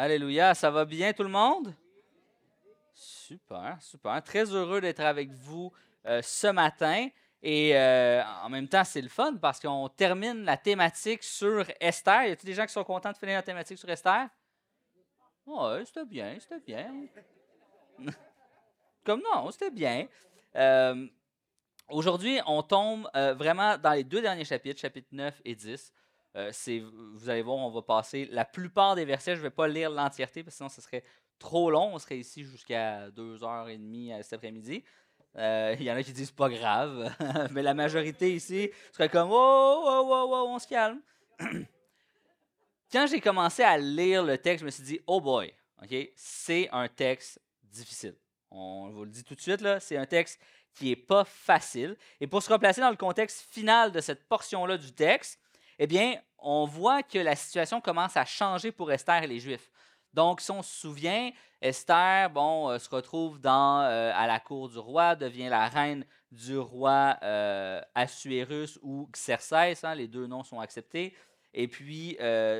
Alléluia, ça va bien tout le monde? Super, super. Très heureux d'être avec vous euh, ce matin. Et euh, en même temps, c'est le fun parce qu'on termine la thématique sur Esther. Y a-t-il des gens qui sont contents de finir la thématique sur Esther? Oui, c'était bien, c'était bien. Comme non, c'était bien. Euh, aujourd'hui, on tombe vraiment dans les deux derniers chapitres, chapitres 9 et 10. Euh, vous allez voir, on va passer la plupart des versets. Je ne vais pas lire l'entièreté parce que sinon ce serait trop long. On serait ici jusqu'à 2h30 euh, cet après-midi. Euh, il y en a qui disent pas grave, mais la majorité ici serait comme oh, oh, oh, oh, on se calme. Quand j'ai commencé à lire le texte, je me suis dit oh boy, ok, c'est un texte difficile. On vous le dit tout de suite là, c'est un texte qui n'est pas facile. Et pour se replacer dans le contexte final de cette portion-là du texte, eh bien, on voit que la situation commence à changer pour Esther et les Juifs. Donc, si on se souvient, Esther, bon, euh, se retrouve euh, à la cour du roi, devient la reine du roi euh, Assuérus ou Xerxès, hein, les deux noms sont acceptés. Et puis,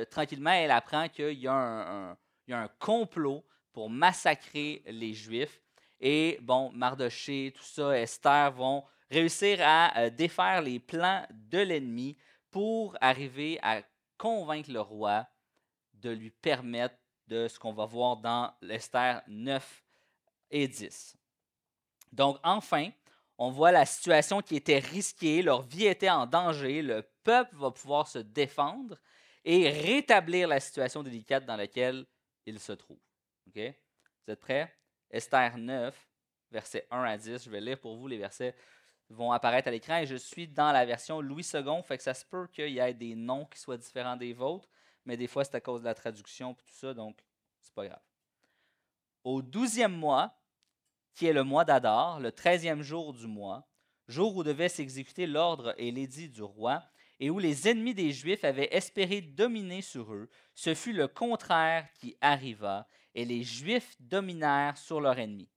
tranquillement, elle apprend qu'il y, a un complot pour massacrer les Juifs. Et bon, Mardoché, tout ça, Esther vont réussir à défaire les plans de l'ennemi pour arriver à convaincre le roi de lui permettre de ce qu'on va voir dans l'Esther 9 et 10. Donc, enfin, on voit la situation qui était risquée, leur vie était en danger, le peuple va pouvoir se défendre et rétablir la situation délicate dans laquelle il se trouve. Vous êtes prêts? Esther 9, versets 1 à 10. Je vais lire pour vous les versets vont apparaître à l'écran et je suis dans la version Louis II, fait que ça se peut qu'il y ait des noms qui soient différents des vôtres, mais des fois c'est à cause de la traduction et tout ça, donc c'est pas grave. Au douzième mois, qui est le mois d'Adar, le treizième jour du mois, jour où devait s'exécuter l'ordre et l'édit du roi, et où les ennemis des Juifs avaient espéré dominer sur eux, ce fut le contraire qui arriva, et les Juifs dominèrent sur leurs ennemis.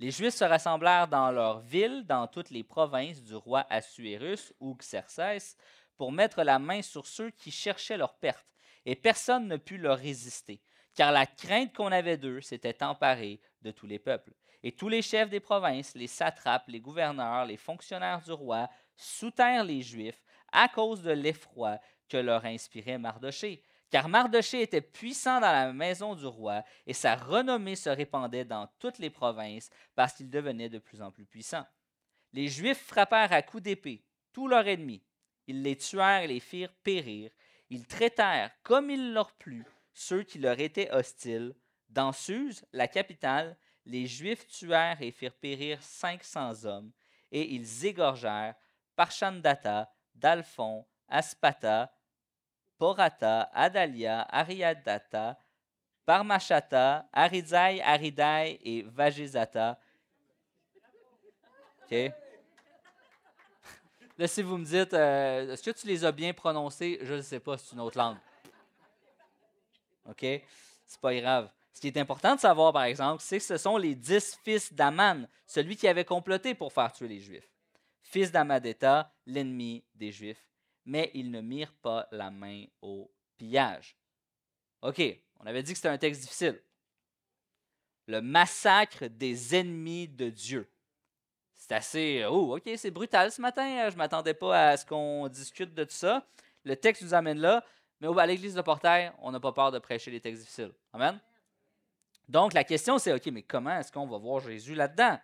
Les Juifs se rassemblèrent dans leur ville, dans toutes les provinces du roi Assuérus ou Xerxès, pour mettre la main sur ceux qui cherchaient leur perte, et personne ne put leur résister, car la crainte qu'on avait d'eux s'était emparée de tous les peuples. Et tous les chefs des provinces, les satrapes, les gouverneurs, les fonctionnaires du roi, soutinrent les Juifs à cause de l'effroi que leur inspirait Mardoché, car Mardoché était puissant dans la maison du roi, et sa renommée se répandait dans toutes les provinces, parce qu'il devenait de plus en plus puissant. Les Juifs frappèrent à coups d'épée tous leurs ennemis. Ils les tuèrent et les firent périr. Ils traitèrent, comme il leur plut, ceux qui leur étaient hostiles. Dans Suse, la capitale, les Juifs tuèrent et firent périr cinq cents hommes, et ils égorgèrent Parchandata, Dalphon, Aspata, Porata, Adalia, Ariadata, Parmachata, Arizai, Aridai et Vajizata. OK? Là, si vous me dites, euh, est-ce que tu les as bien prononcés? Je ne sais pas, c'est une autre langue. OK? C'est pas grave. Ce qui est important de savoir, par exemple, c'est que ce sont les dix fils d'Aman, celui qui avait comploté pour faire tuer les Juifs. Fils d'Amadeta, l'ennemi des Juifs mais ils ne mirent pas la main au pillage. OK, on avait dit que c'était un texte difficile. Le massacre des ennemis de Dieu. C'est assez. Oh, OK, c'est brutal ce matin. Je ne m'attendais pas à ce qu'on discute de tout ça. Le texte nous amène là. Mais à l'église de Portail, on n'a pas peur de prêcher les textes difficiles. Amen? Donc, la question, c'est OK, mais comment est-ce qu'on va voir Jésus là-dedans?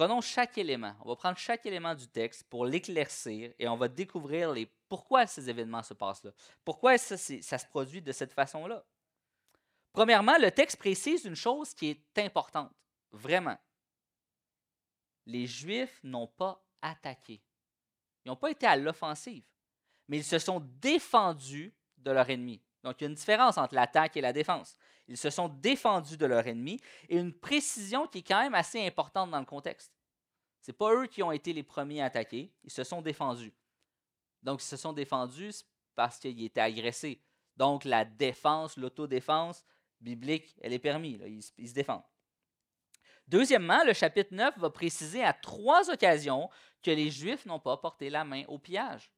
Prenons chaque élément. On va prendre chaque élément du texte pour l'éclaircir et on va découvrir les, pourquoi ces événements se passent là. Pourquoi ça, ça se produit de cette façon-là? Premièrement, le texte précise une chose qui est importante, vraiment. Les Juifs n'ont pas attaqué. Ils n'ont pas été à l'offensive, mais ils se sont défendus de leur ennemi. Donc, il y a une différence entre l'attaque et la défense. Ils se sont défendus de leur ennemi et une précision qui est quand même assez importante dans le contexte. Ce n'est pas eux qui ont été les premiers à attaquer, ils se sont défendus. Donc, ils se sont défendus parce qu'ils étaient agressés. Donc, la défense, l'autodéfense biblique, elle est permise. ils, se défendent. Deuxièmement, le chapitre 9 va préciser à trois occasions que les Juifs n'ont pas porté la main au pillage.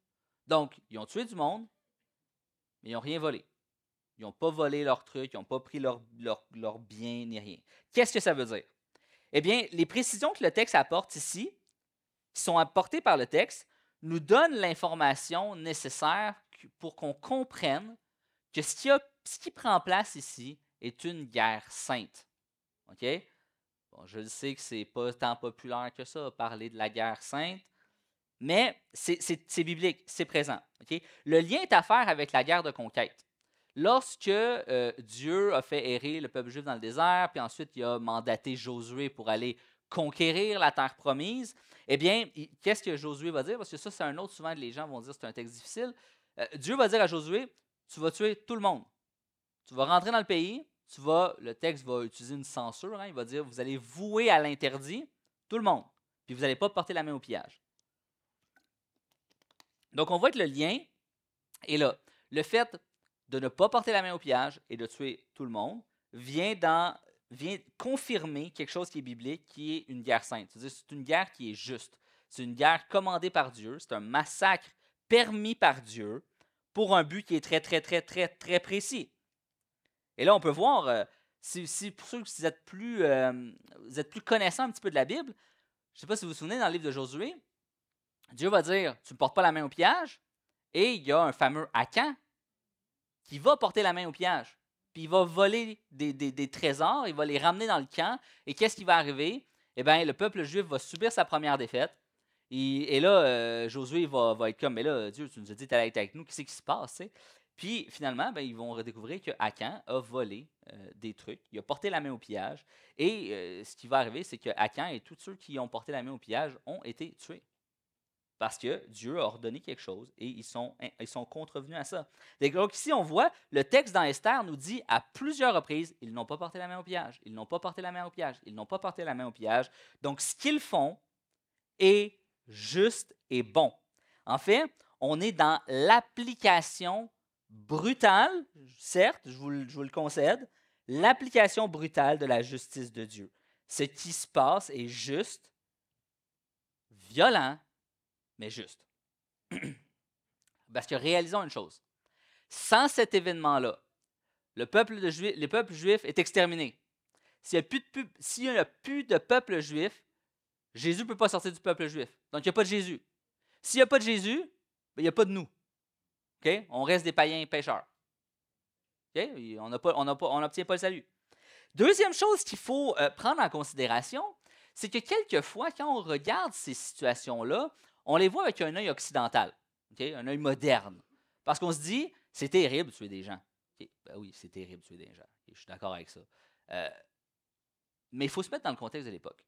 Donc, ils ont tué du monde, mais ils n'ont rien volé. Ils n'ont pas volé leurs trucs, ils n'ont pas pris leurs leur, leur biens ni rien. Qu'est-ce que ça veut dire? Eh bien, les précisions que le texte apporte ici, qui sont apportées par le texte, nous donnent l'information nécessaire pour qu'on comprenne que ce qui, ce prend place ici est une guerre sainte. OK? Bon, je sais que c'est pas tant populaire que ça, parler de la guerre sainte, mais c'est biblique, c'est présent. Le lien est à faire avec la guerre de conquête. Lorsque euh, Dieu a fait errer le peuple juif dans le désert, puis ensuite il a mandaté Josué pour aller conquérir la terre promise, eh bien, qu'est-ce que Josué va dire? Parce que ça, c'est un autre, souvent, les gens vont dire c'est un texte difficile. Euh, Dieu va dire à Josué, tu vas tuer tout le monde. Tu vas rentrer dans le pays, tu vas, le texte va utiliser une censure, hein, il va dire, vous allez vouer à l'interdit tout le monde, puis vous n'allez pas porter la main au pillage. Donc, on voit que le lien est là. Le fait de ne pas porter la main au pillage et de tuer tout le monde vient, dans, vient confirmer quelque chose qui est biblique, qui est une guerre sainte. C'est une guerre qui est juste. C'est une guerre commandée par Dieu. C'est un massacre permis par Dieu pour un but qui est très, très, très, très, très précis. Et là, on peut voir, euh, si, pour ceux qui plus, euh, vous êtes plus connaissants un petit peu de la Bible, je ne sais pas si vous vous souvenez, dans le livre de Josué, Dieu va dire, tu ne portes pas la main au pillage, et il y a un fameux Akan qui va porter la main au pillage. Puis il va voler des, trésors, il va les ramener dans le camp, et qu'est-ce qui va arriver? Eh bien, le peuple juif va subir sa première défaite. Et, là, euh, Josué va, être comme, mais là, Dieu, tu nous as dit être avec nous, qu'est-ce qui se passe? Puis finalement, ben, ils vont redécouvrir que Akan a volé euh, des trucs, il a porté la main au pillage. Et euh, ce qui va arriver, c'est que Akan et tous ceux qui ont porté la main au pillage ont été tués. Parce que Dieu a ordonné quelque chose et ils sont, contrevenus à ça. Donc ici, on voit, le texte dans Esther nous dit à plusieurs reprises, ils n'ont pas porté la main au pillage, ils n'ont pas porté la main au pillage, ils n'ont pas porté la main au pillage. Donc ce qu'ils font est juste et bon. En fait, on est dans l'application brutale, certes, je vous, le concède, l'application brutale de la justice de Dieu. Ce qui se passe est juste, violent, mais juste. Parce que réalisons une chose. Sans cet événement-là, le peuple, juif, le peuple juif est exterminé. S'il n'y a, a, plus de peuple juif, Jésus ne peut pas sortir du peuple juif. Donc, il n'y a pas de Jésus. S'il n'y a pas de Jésus, ben, il n'y a pas de nous. On reste des païens pécheurs. On n'obtient pas le salut. Deuxième chose qu'il faut euh, prendre en considération, c'est que quelquefois, quand on regarde ces situations-là, on les voit avec un œil occidental, un œil moderne. Parce qu'on se dit, c'est terrible de tuer des gens. Ben oui, c'est terrible de tuer des gens. je suis d'accord avec ça. Euh, mais il faut se mettre dans le contexte de l'époque.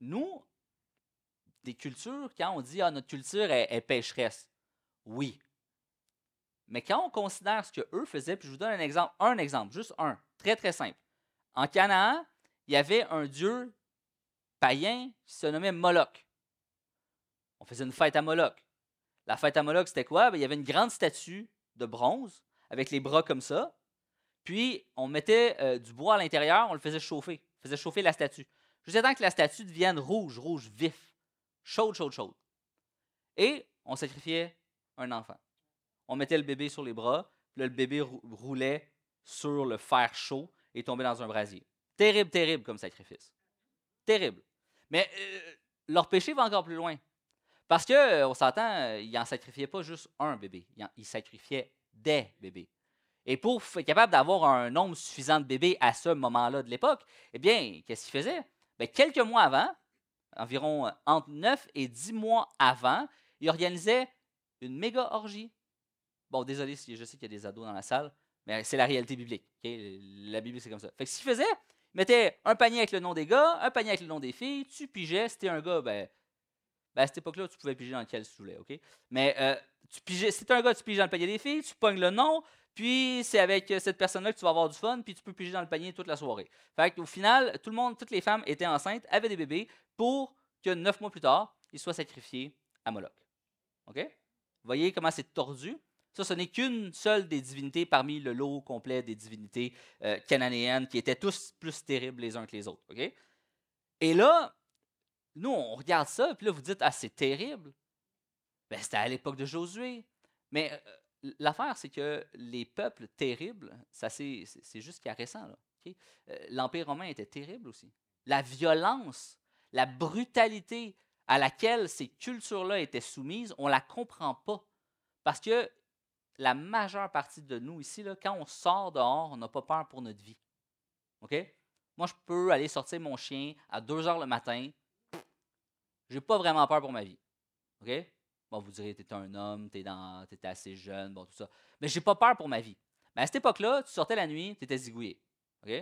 Nous, des cultures, quand on dit ah, notre culture est, est pécheresse, oui, mais quand on considère ce qu'eux faisaient, puis je vous donne un exemple, un exemple, juste un, très très simple. En Canaan, il y avait un dieu païen qui se nommait Moloch. On faisait une fête à Moloch. La fête à Moloch, c'était quoi? Ben, il y avait une grande statue de bronze avec les bras comme ça. Puis, on mettait euh, du bois à l'intérieur, on le faisait chauffer. On faisait chauffer la statue. Jusqu'à temps que la statue devienne rouge, rouge, vif. Chaude, chaude, chaude. Et on sacrifiait un enfant on mettait le bébé sur les bras, puis là, le bébé roulait sur le fer chaud et tombait dans un brasier. Terrible, terrible comme sacrifice. Terrible. Mais euh, leur péché va encore plus loin. Parce euh, on s'entend, euh, ils n'en sacrifiaient pas juste un bébé, ils, sacrifiaient des bébés. Et pour être capable d'avoir un nombre suffisant de bébés à ce moment-là de l'époque, eh bien, qu'est-ce qu'ils faisaient? Bien, quelques mois avant, environ entre 9 et 10 mois avant, ils organisaient une méga orgie. Bon, désolé si je sais qu'il y a des ados dans la salle, mais c'est la réalité biblique. La Bible, c'est comme ça. Fait que ce qu'il faisait, il mettait un panier avec le nom des gars, un panier avec le nom des filles, tu pigeais. Si un gars, ben, à cette époque-là, tu pouvais piger dans lequel tu voulais, OK? Mais euh, tu pigeais, si un gars, tu piges dans le panier des filles, tu pognes le nom, puis c'est avec euh, cette personne-là que tu vas avoir du fun, puis tu peux piger dans le panier toute la soirée. Fait qu'au final, tout le monde, toutes les femmes étaient enceintes, avaient des bébés, pour que neuf mois plus tard, ils soient sacrifiés à Moloch. OK? Vous voyez comment c'est tordu? Ça, ce n'est qu'une seule des divinités parmi le lot complet des divinités euh, cananéennes qui étaient tous plus terribles les uns que les autres. Et là, nous, on regarde ça, puis là, vous dites, ah, c'est terrible. Ben, c'était à l'époque de Josué. Mais euh, l'affaire, c'est que les peuples terribles, ça c'est juste récent. Euh, L'Empire romain était terrible aussi. La violence, la brutalité à laquelle ces cultures-là étaient soumises, on ne la comprend pas. Parce que la majeure partie de nous ici, là, quand on sort dehors, on n'a pas peur pour notre vie. OK? Moi, je peux aller sortir mon chien à 2 heures le matin. Je n'ai pas vraiment peur pour ma vie. OK? Bon, vous direz, tu es un homme, tu es, assez jeune, bon, tout ça. Mais j'ai pas peur pour ma vie. Mais à cette époque-là, tu sortais la nuit, tu étais zigouillé. OK?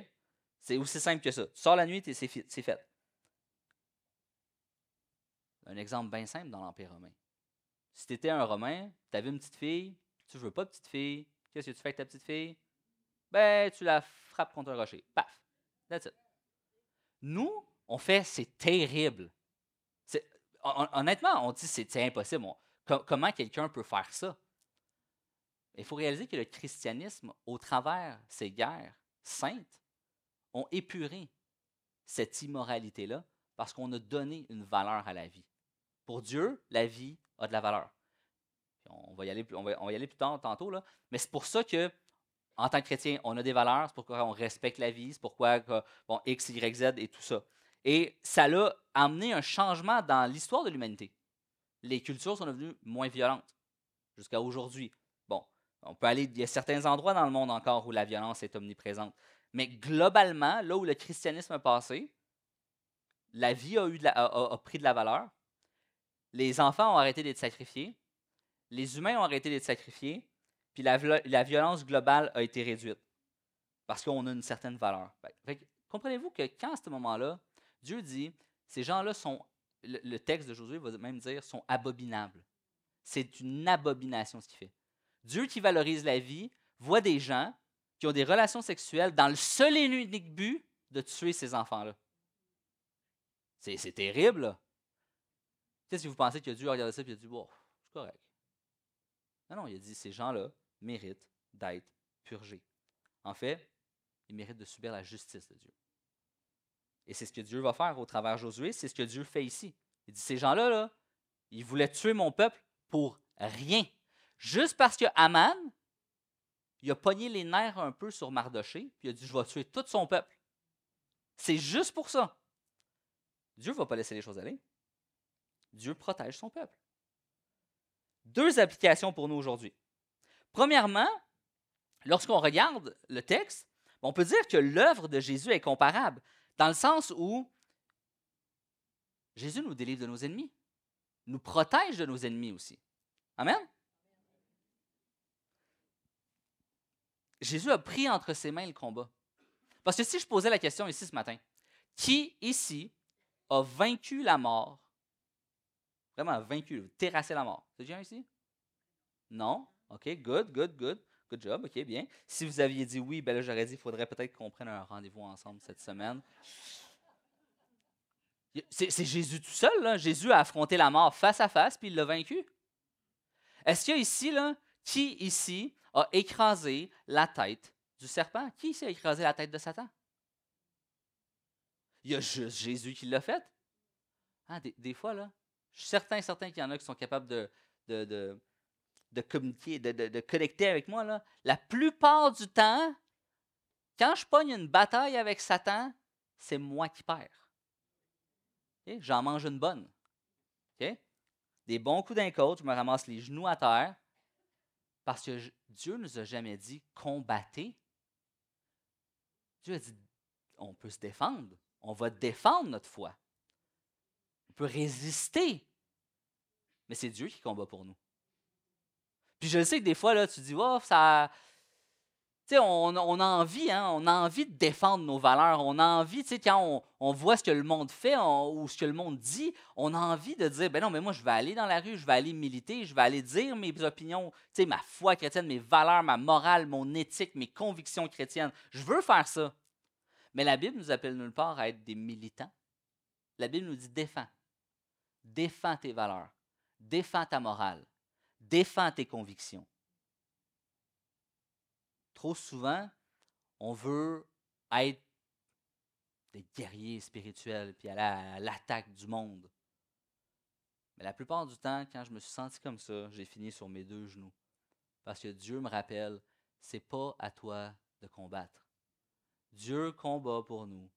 C'est aussi simple que ça. Tu sors la nuit, c'est fait. Un exemple bien simple dans l'Empire romain. Si tu étais un Romain, tu avais une petite fille, tu veux pas de petite fille, qu'est-ce que tu fais avec ta petite fille? Ben, tu la frappes contre un rocher. Paf! That's it. Nous, on fait, c'est terrible. Honnêtement, on dit c'est impossible. comment quelqu'un peut faire ça? Il faut réaliser que le christianisme, au travers ces guerres saintes, ont épuré cette immoralité-là parce qu'on a donné une valeur à la vie. Pour Dieu, la vie a de la valeur. On va y aller, on va, y aller plus tard, tantôt, mais c'est pour ça que, en tant que chrétien, on a des valeurs, c'est pourquoi on respecte la vie, c'est pourquoi bon, X, Y, Z et tout ça. Et ça l'a amené un changement dans l'histoire de l'humanité. Les cultures sont devenues moins violentes jusqu'à aujourd'hui. Bon, on peut aller, il y a certains endroits dans le monde encore où la violence est omniprésente. Mais globalement, là où le christianisme a passé, la vie a, eu a, pris de la valeur. Les enfants ont arrêté d'être sacrifiés. Les humains ont arrêté d'être sacrifiés. Puis la, la, violence globale a été réduite. Parce qu'on a une certaine valeur. Comprenez-vous que quand à ce moment-là, Dieu dit, ces gens-là sont, le, texte de Josué va même dire, sont abominables. C'est une abomination ce qu'il fait. Dieu qui valorise la vie voit des gens qui ont des relations sexuelles dans le seul et unique but de tuer ces enfants-là. C'est terrible. Qu'est-ce que vous pensez que Dieu a regardé ça et a dit, bon, c'est correct. Non, non, il a dit, ces gens-là méritent d'être purgés. En fait, ils méritent de subir la justice de Dieu. Et c'est ce que Dieu va faire au travers de Josué, c'est ce que Dieu fait ici. Il dit, ces gens-là, là, ils voulaient tuer mon peuple pour rien. Juste parce que Aman, il a pogné les nerfs un peu sur Mardoché, puis il a dit, je vais tuer tout son peuple. C'est juste pour ça. Dieu ne va pas laisser les choses aller. Dieu protège son peuple. Deux applications pour nous aujourd'hui. Premièrement, lorsqu'on regarde le texte, on peut dire que l'œuvre de Jésus est comparable. Dans le sens où Jésus nous délivre de nos ennemis, nous protège de nos ennemis aussi. Amen? Jésus a pris entre ses mains le combat. Parce que si je posais la question ici ce matin, qui ici a vaincu la mort? Vraiment vaincu, terrassé la mort. C'est bien ici? Non? OK, good, good, good. Good job, ok, bien. Si vous aviez dit oui, ben là, j'aurais dit qu'il faudrait peut-être qu'on prenne un rendez-vous ensemble cette semaine. C'est Jésus tout seul, là. Jésus a affronté la mort face à face, puis il l'a vaincu. Est-ce qu'il y a ici, là, qui ici a écrasé la tête du serpent? Qui ici a écrasé la tête de Satan? Il y a juste Jésus qui l'a fait. Ah, des, fois, là, je suis certain, certain qu'il y en a qui sont capables de, communiquer, de, connecter avec moi, là, la plupart du temps, quand je pogne une bataille avec Satan, c'est moi qui perds. J'en mange une bonne. Des bons coups d'un côte, je me ramasse les genoux à terre, parce que Dieu ne nous a jamais dit combattez. Dieu a dit on peut se défendre, on va défendre notre foi. On peut résister. Mais c'est Dieu qui combat pour nous. Puis je sais que des fois, là, tu dis, oh, ça. Tu sais, on, a envie, hein, on a envie de défendre nos valeurs. On a envie, tu sais, quand on, on, voit ce que le monde fait ou ce que le monde dit, on a envie de dire, ben non, mais moi, je vais aller dans la rue, je vais aller militer, je vais aller dire mes opinions, tu sais, ma foi chrétienne, mes valeurs, ma morale, mon éthique, mes convictions chrétiennes. Je veux faire ça. Mais la Bible nous appelle nulle part à être des militants. La Bible nous dit défends. Défends tes valeurs. Défends ta morale. Défends tes convictions. Trop souvent, on veut être des guerriers spirituels puis aller à l'attaque du monde. Mais la plupart du temps, quand je me suis senti comme ça, j'ai fini sur mes deux genoux. Parce que Dieu me rappelle, c'est pas à toi de combattre. Dieu combat pour nous.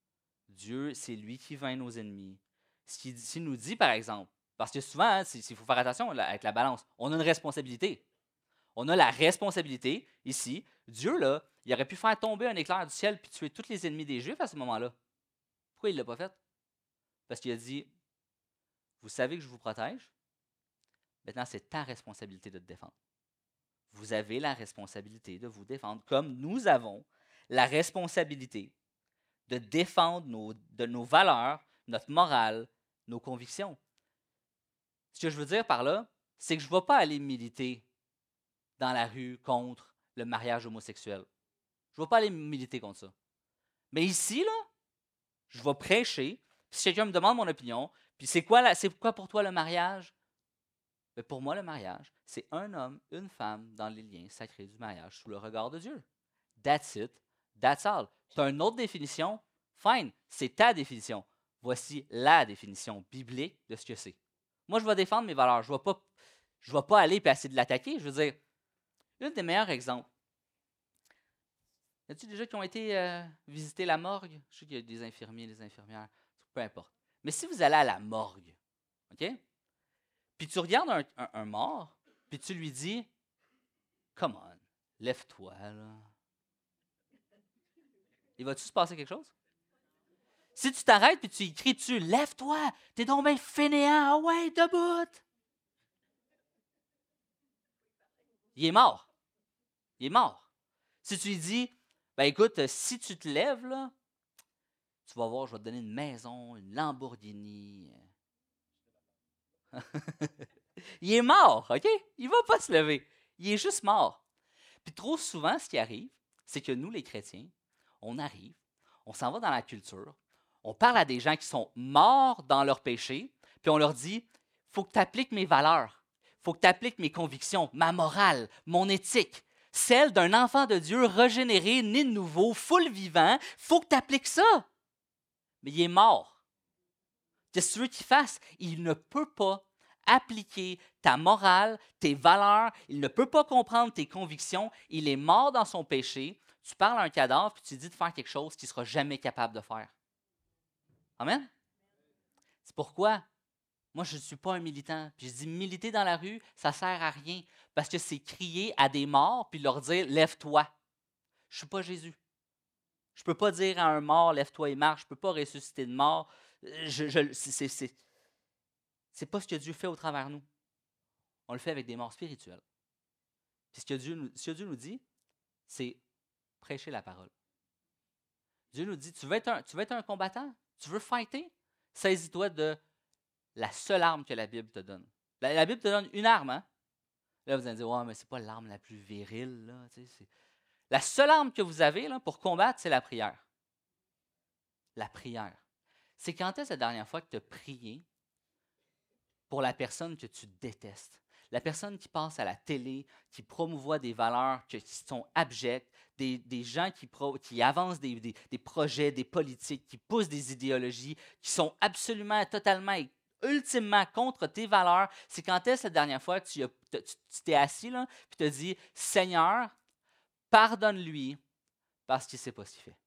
Dieu, c'est lui qui vainc nos ennemis. S'il nous dit, par exemple, parce que souvent, hein, il faut faire attention avec la balance, on a une responsabilité. On a la responsabilité, ici, Dieu, là, il aurait pu faire tomber un éclair du ciel puis tuer tous les ennemis des Juifs à ce moment-là. Pourquoi il ne l'a pas fait? Parce qu'il a dit, vous savez que je vous protège, maintenant c'est ta responsabilité de te défendre. Vous avez la responsabilité de vous défendre, comme nous avons la responsabilité de défendre nos valeurs, notre morale, nos convictions. Ce que je veux dire par là, c'est que je ne vais pas aller militer dans la rue contre le mariage homosexuel. Je ne vais pas aller militer contre ça. Mais ici, là, je vais prêcher. si quelqu'un me demande mon opinion, puis c'est quoi, quoi pour toi le mariage? Mais ben, pour moi, le mariage, c'est un homme, une femme dans les liens sacrés du mariage sous le regard de Dieu. That's it. That's all. Tu as une autre définition? Fine, c'est ta définition. Voici la définition biblique de ce que c'est. Moi, je vais défendre mes valeurs. Je ne vais, pas, aller et essayer de l'attaquer. Je veux dire, un des meilleurs exemples. Y a-t-il déjà qui ont été euh, visiter la morgue? Je sais qu'il y a des infirmiers, des infirmières, peu importe. Mais si vous allez à la morgue, OK? Puis tu regardes un, mort, puis tu lui dis, Come on, lève-toi, là. Il va-tu se passer quelque chose? Si tu t'arrêtes puis tu cries dessus, lève-toi, t'es donc bien fainéant, ah ouais, debout. Il est mort. Il est mort. Si tu lui dis, ben écoute, si tu te lèves, là, tu vas voir, je vais te donner une maison, une Lamborghini. il est mort, OK? Il va pas se lever. Il est juste mort. Puis trop souvent, ce qui arrive, c'est que nous, les chrétiens, on arrive, on s'en va dans la culture, on parle à des gens qui sont morts dans leur péché, puis on leur dit faut que tu appliques mes valeurs, faut que tu appliques mes convictions, ma morale, mon éthique, celle d'un enfant de Dieu régénéré, né de nouveau, full vivant, faut que tu appliques ça. Mais il est mort. Qu'est-ce que tu veux qu'il fasse? Il ne peut pas appliquer ta morale, tes valeurs, il ne peut pas comprendre tes convictions, il est mort dans son péché. Tu parles à un cadavre, puis tu dis de faire quelque chose qu'il ne sera jamais capable de faire. Amen? C'est pourquoi moi, je ne suis pas un militant. Puis je dis, militer dans la rue, ça ne sert à rien. Parce que c'est crier à des morts puis leur dire, lève-toi. Je ne suis pas Jésus. Je ne peux pas dire à un mort, lève-toi et marche. Je ne peux pas ressusciter de mort. Je, je, c'est pas ce que Dieu fait au travers de nous. On le fait avec des morts spirituelles. Puis ce que Dieu, ce que Dieu nous dit, c'est prêcher la parole. Dieu nous dit, tu veux être un combattant? Tu veux fighter? Saisis-toi de la seule arme que la Bible te donne. La, Bible te donne une arme, hein? Là, vous allez dire, ouais, mais c'est pas l'arme la plus virile. Là. La seule arme que vous avez pour combattre, c'est la prière. La prière. C'est quand est-ce la dernière fois que tu as prié pour la personne que tu détestes? La personne qui passe à la télé, qui promouvoit des valeurs qui sont abjectes, des, gens qui, qui avancent des, des, projets, des politiques, qui poussent des idéologies, qui sont absolument, totalement et ultimement contre tes valeurs, c'est quand est-ce la dernière fois que tu t'es assis là, puis tu as dit Seigneur, pardonne-lui parce qu'il ne sait pas ce qu'il fait?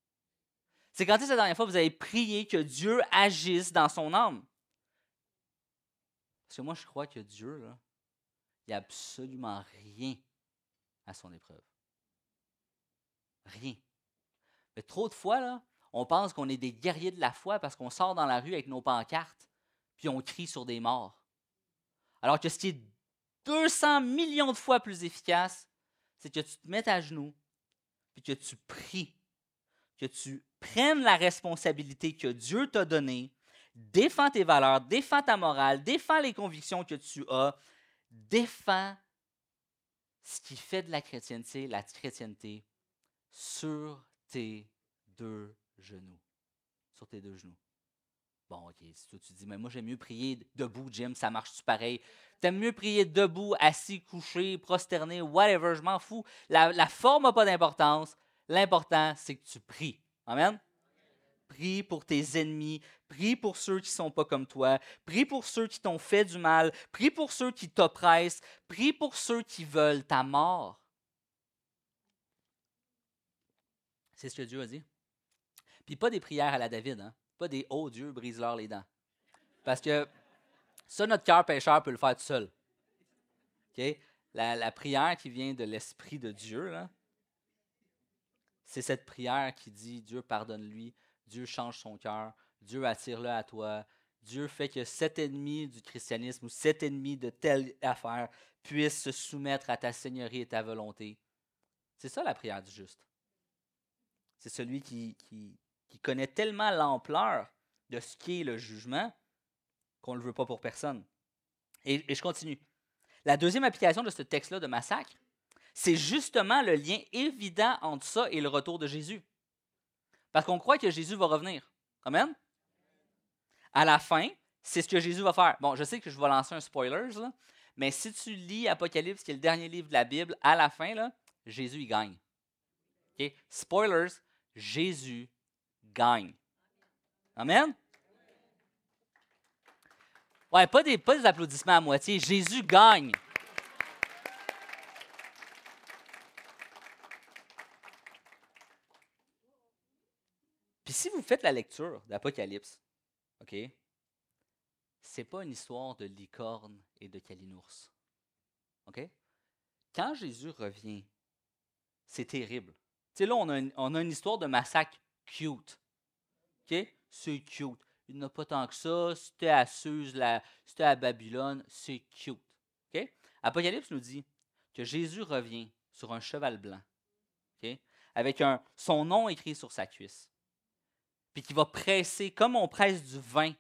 C'est quand est-ce la dernière fois que vous avez prié que Dieu agisse dans son âme? Parce que moi, je crois que Dieu, là, il n'y a absolument rien à son épreuve. Rien. Mais trop de fois, là, on pense qu'on est des guerriers de la foi parce qu'on sort dans la rue avec nos pancartes, puis on crie sur des morts. Alors que ce qui est 200 millions de fois plus efficace, c'est que tu te mettes à genoux, puis que tu pries, que tu prennes la responsabilité que Dieu t'a donnée, défends tes valeurs, défends ta morale, défends les convictions que tu as, défends ce qui fait de la chrétienté la chrétienté sur tes deux genoux. Sur tes deux genoux. Bon, ok, si toi tu dis, mais moi j'aime mieux prier debout, Jim, ça marche-tu pareil? T'aimes mieux prier debout, assis, couché, prosterné, whatever, je m'en fous. La, la forme n'a pas d'importance. L'important, c'est que tu pries. Amen? Prie pour tes ennemis, prie pour ceux qui ne sont pas comme toi, prie pour ceux qui t'ont fait du mal, prie pour ceux qui t'oppressent, prie pour ceux qui veulent ta mort. C'est ce que Dieu a dit. Puis pas des prières à la David, hein? pas des Oh Dieu, brise-leur les dents. Parce que ça, notre cœur pécheur peut le faire tout seul. La, la, prière qui vient de l'Esprit de Dieu, c'est cette prière qui dit Dieu pardonne-lui Dieu change son cœur, Dieu attire-le à toi, Dieu fait que cet ennemi du christianisme ou cet ennemi de telle affaire puisse se soumettre à ta seigneurie et ta volonté. C'est ça la prière du juste. C'est celui qui, connaît tellement l'ampleur de ce qu'est le jugement qu'on ne le veut pas pour personne. Et je continue. La deuxième application de ce texte-là de massacre, c'est justement le lien évident entre ça et le retour de Jésus. Parce qu'on croit que Jésus va revenir. Amen? À la fin, c'est ce que Jésus va faire. Bon, je sais que je vais lancer un spoiler, mais si tu lis Apocalypse, qui est le dernier livre de la Bible, à la fin, là, Jésus, il gagne. Spoilers, Jésus gagne. Amen? Ouais, pas des applaudissements à moitié. Jésus gagne. Si vous faites la lecture d'Apocalypse, OK? C'est pas une histoire de licorne et de calinours. OK? Quand Jésus revient, c'est terrible. Tu sais, là, on a, une, histoire de massacre cute. C'est cute. Il n'a pas tant que ça. C'était à Suse, c'était à Babylone. C'est cute. OK? Apocalypse nous dit que Jésus revient sur un cheval blanc. Avec son nom écrit sur sa cuisse puis qui va presser, comme on presse du vin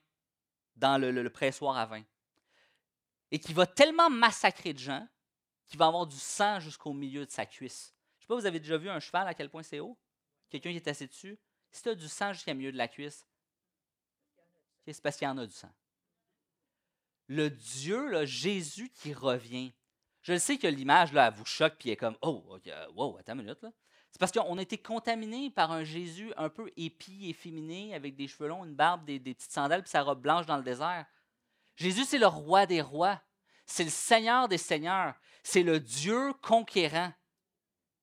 dans le, pressoir à vin, et qui va tellement massacrer de gens qu'il va avoir du sang jusqu'au milieu de sa cuisse. Je ne sais pas, vous avez déjà vu un cheval à quel point c'est haut? Quelqu'un qui est assis dessus? Si tu as du sang jusqu'au milieu de la cuisse, c'est parce qu'il y en a du sang. Le Dieu, Jésus qui revient. Je sais que l'image, là, vous choque, puis elle est comme, oh, wow, attends une minute, là. C'est parce qu'on a été contaminé par un Jésus un peu épi, efféminé, avec des cheveux longs, une barbe, des, petites sandales, puis sa robe blanche dans le désert. Jésus, c'est le roi des rois. C'est le Seigneur des seigneurs. C'est le Dieu conquérant.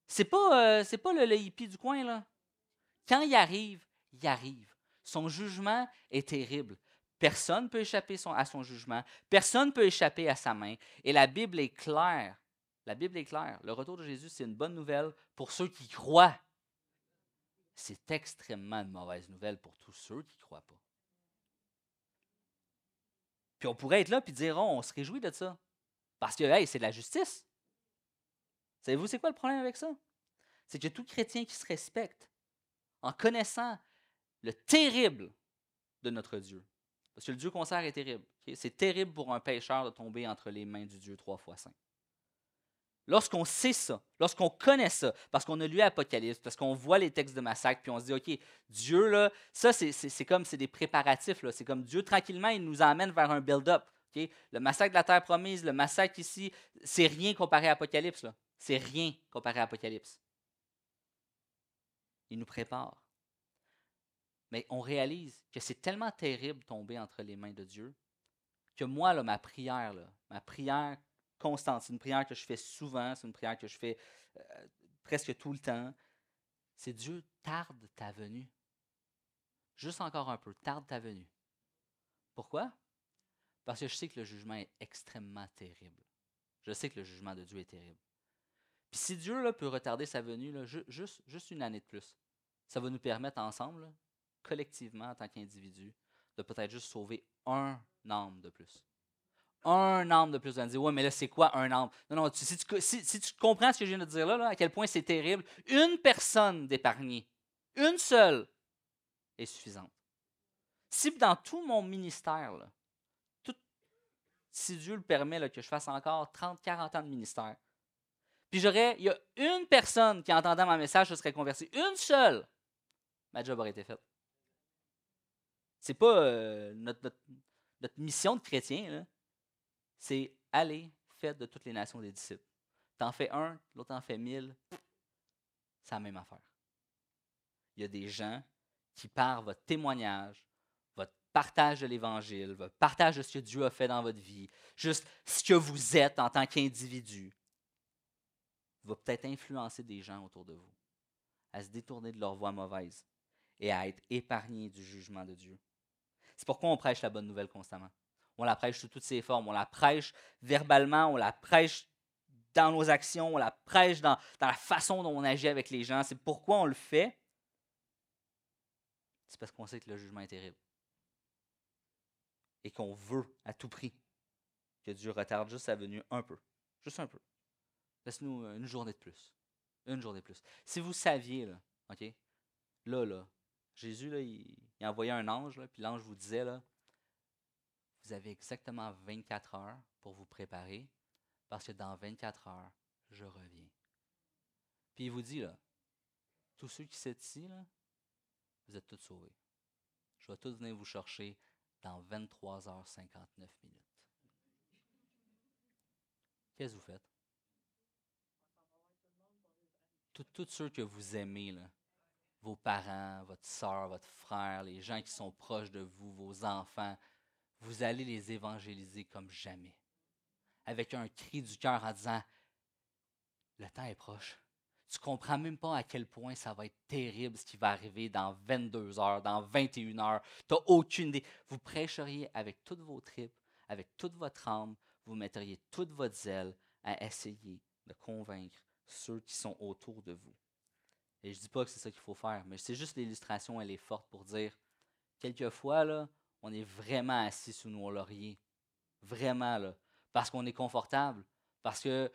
C'est pas, euh, c'est pas le, le hippie du coin, là. Quand il arrive, il arrive. Son jugement est terrible. Personne ne peut échapper à son jugement. Personne ne peut échapper à sa main. Et la Bible est claire la Bible est claire. Le retour de Jésus, c'est une bonne nouvelle pour ceux qui croient. C'est extrêmement une mauvaise nouvelle pour tous ceux qui ne croient pas. Puis on pourrait être là et dire, oh, on se réjouit de ça. Parce que, c'est de la justice. Savez-vous, c'est quoi le problème avec ça? C'est que tout chrétien qui se respecte, en connaissant le terrible de notre Dieu, parce que le Dieu qu'on sert est terrible. C'est terrible pour un pécheur de tomber entre les mains du Dieu trois fois saint. Lorsqu'on sait ça, lorsqu'on connaît ça, parce qu'on a lu Apocalypse, parce qu'on voit les textes de massacre, puis on se dit, OK, Dieu, là, ça, c'est comme, c'est des préparatifs, c'est comme Dieu, tranquillement, il nous emmène vers un build-up. Le massacre de la terre promise, le massacre ici, c'est rien comparé à Apocalypse. C'est rien comparé à Apocalypse. Il nous prépare. Mais on réalise que c'est tellement terrible tomber entre les mains de Dieu que moi, là, ma prière, là, ma prière constante. C'est une prière que je fais souvent, c'est une prière que je fais euh, presque tout le temps. C'est Dieu, tarde ta venue. Juste encore un peu, tarde ta venue. Pourquoi? Parce que je sais que le jugement est extrêmement terrible. Je sais que le jugement de Dieu est terrible. Puis si Dieu peut retarder sa venue, juste, juste une année de plus, ça va nous permettre ensemble, collectivement, en tant qu'individu, de peut-être juste sauver un âme de plus un âme de plus. On dire, ouais, mais là, c'est quoi un âme? Non, non, si, tu, comprends ce que je viens de dire là, à quel point c'est terrible, une personne d'épargner, une seule, est suffisante. Si dans tout mon ministère, si Dieu le permet, que je fasse encore 30, 40 ans de ministère, puis j'aurais, il y a une personne qui entendant mon message se serait convertie, une seule, ma job aurait été faite. C'est pas euh, notre, notre, mission de chrétien, là c'est aller, faites de toutes les nations des disciples. T'en fais un, l'autre en fait mille. C'est la même affaire. Il y a des gens qui, par votre témoignage, votre partage de l'Évangile, votre partage de ce que Dieu a fait dans votre vie, juste ce que vous êtes en tant qu'individu, va peut-être influencer des gens autour de vous à se détourner de leur voie mauvaise et à être épargnés du jugement de Dieu. C'est pourquoi on prêche la bonne nouvelle constamment. On la prêche sous toutes ses formes. On la prêche verbalement, on la prêche dans nos actions, on la prêche dans, dans la façon dont on agit avec les gens. C'est pourquoi on le fait. C'est parce qu'on sait que le jugement est terrible. Et qu'on veut à tout prix que Dieu retarde juste sa venue un peu. Juste un peu. Laisse-nous une journée de plus. Une journée de plus. Si vous saviez, là, OK? Là, là, Jésus, là, il, envoyé un ange, là, puis l'ange vous disait, là, vous avez exactement 24 heures pour vous préparer, parce que dans 24 heures, je reviens. Puis il vous dit, là, tous ceux qui sont ici, vous êtes tous sauvés. Je vais tous venir vous chercher dans 23h59 minutes. Qu'est-ce que vous faites? Tous ceux que vous aimez, là, vos parents, votre soeur, votre frère, les gens qui sont proches de vous, vos enfants, vous allez les évangéliser comme jamais. Avec un cri du cœur en disant, le temps est proche. Tu comprends même pas à quel point ça va être terrible ce qui va arriver dans 22 heures, dans 21 heures. Tu n'as aucune idée. Vous prêcheriez avec toutes vos tripes, avec toute votre âme, vous mettriez toute votre zèle à essayer de convaincre ceux qui sont autour de vous. Et je ne dis pas que c'est ça qu'il faut faire, mais c'est juste l'illustration, elle est forte pour dire, quelquefois, là, on est vraiment assis sous nos lauriers. Vraiment, là. Parce qu'on est confortable. Parce que,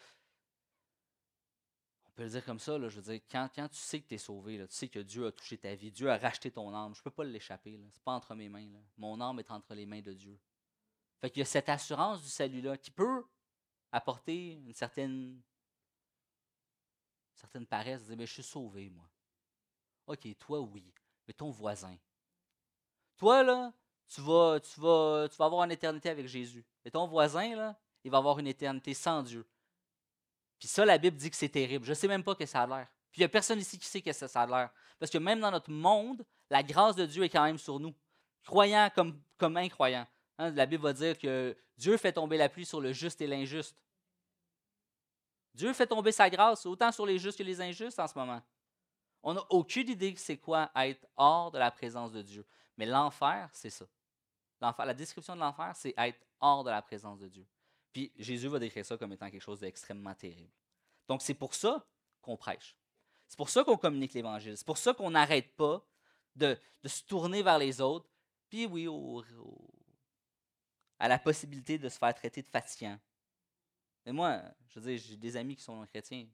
on peut le dire comme ça, là, je veux dire, quand, tu sais que tu es sauvé, là, tu sais que Dieu a touché ta vie, Dieu a racheté ton âme, je ne peux pas l'échapper. Ce n'est pas entre mes mains. Là. Mon âme est entre les mains de Dieu. Fait qu'il y a cette assurance du salut-là qui peut apporter une certaine, certaine paresse, dire, mais je suis sauvé, moi. OK, toi, oui, mais ton voisin. Toi, là, tu vas, tu, vas, tu vas avoir une éternité avec Jésus. Et ton voisin, là, il va avoir une éternité sans Dieu. Puis ça, la Bible dit que c'est terrible. Je ne sais même pas que ça a l'air. Puis il n'y a personne ici qui sait que ça, a l'air. Parce que même dans notre monde, la grâce de Dieu est quand même sur nous. Croyants comme, comme. Hein, la Bible va dire que Dieu fait tomber la pluie sur le juste et l'injuste. Dieu fait tomber sa grâce autant sur les justes que les injustes en ce moment. On n'a aucune idée de c'est quoi être hors de la présence de Dieu. Mais l'enfer, c'est ça. La description de l'enfer, c'est être hors de la présence de Dieu. Puis Jésus va décrire ça comme étant quelque chose d'extrêmement terrible. Donc c'est pour ça qu'on prêche. C'est pour ça qu'on communique l'Évangile. C'est pour ça qu'on n'arrête pas de, se tourner vers les autres. Puis oui, à la possibilité de se faire traiter de fatigant. Mais moi, je veux dire, j'ai des amis qui sont chrétiens.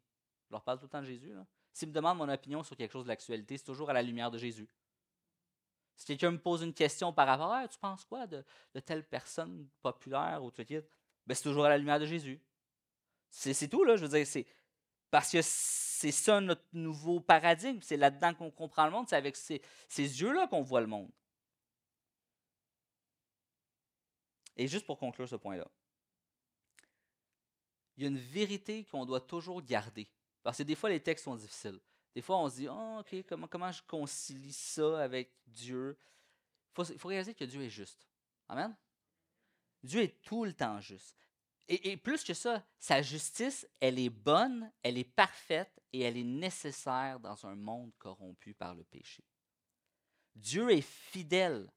Je leur parle tout le temps de Jésus. S'ils me demandent mon opinion sur quelque chose de l'actualité, c'est toujours à la lumière de Jésus. Si quelqu'un me pose une question par rapport à tu penses quoi de, telle personne populaire ou tout ben, c'est toujours à la lumière de Jésus. C'est tout, là. Je veux dire, c'est parce que c'est ça notre nouveau paradigme. C'est là-dedans qu'on comprend le monde. C'est avec ces yeux-là qu'on voit le monde. Et juste pour conclure ce point-là, il y a une vérité qu'on doit toujours garder. Parce que des fois, les textes sont difficiles. Des fois, on se dit, oh, OK, comment, comment je concilie ça avec Dieu? Il faut, réaliser que Dieu est juste. Amen? Dieu est tout le temps juste. Et, et, plus que ça, sa justice, elle est bonne, elle est parfaite et elle est nécessaire dans un monde corrompu par le péché. Dieu est fidèle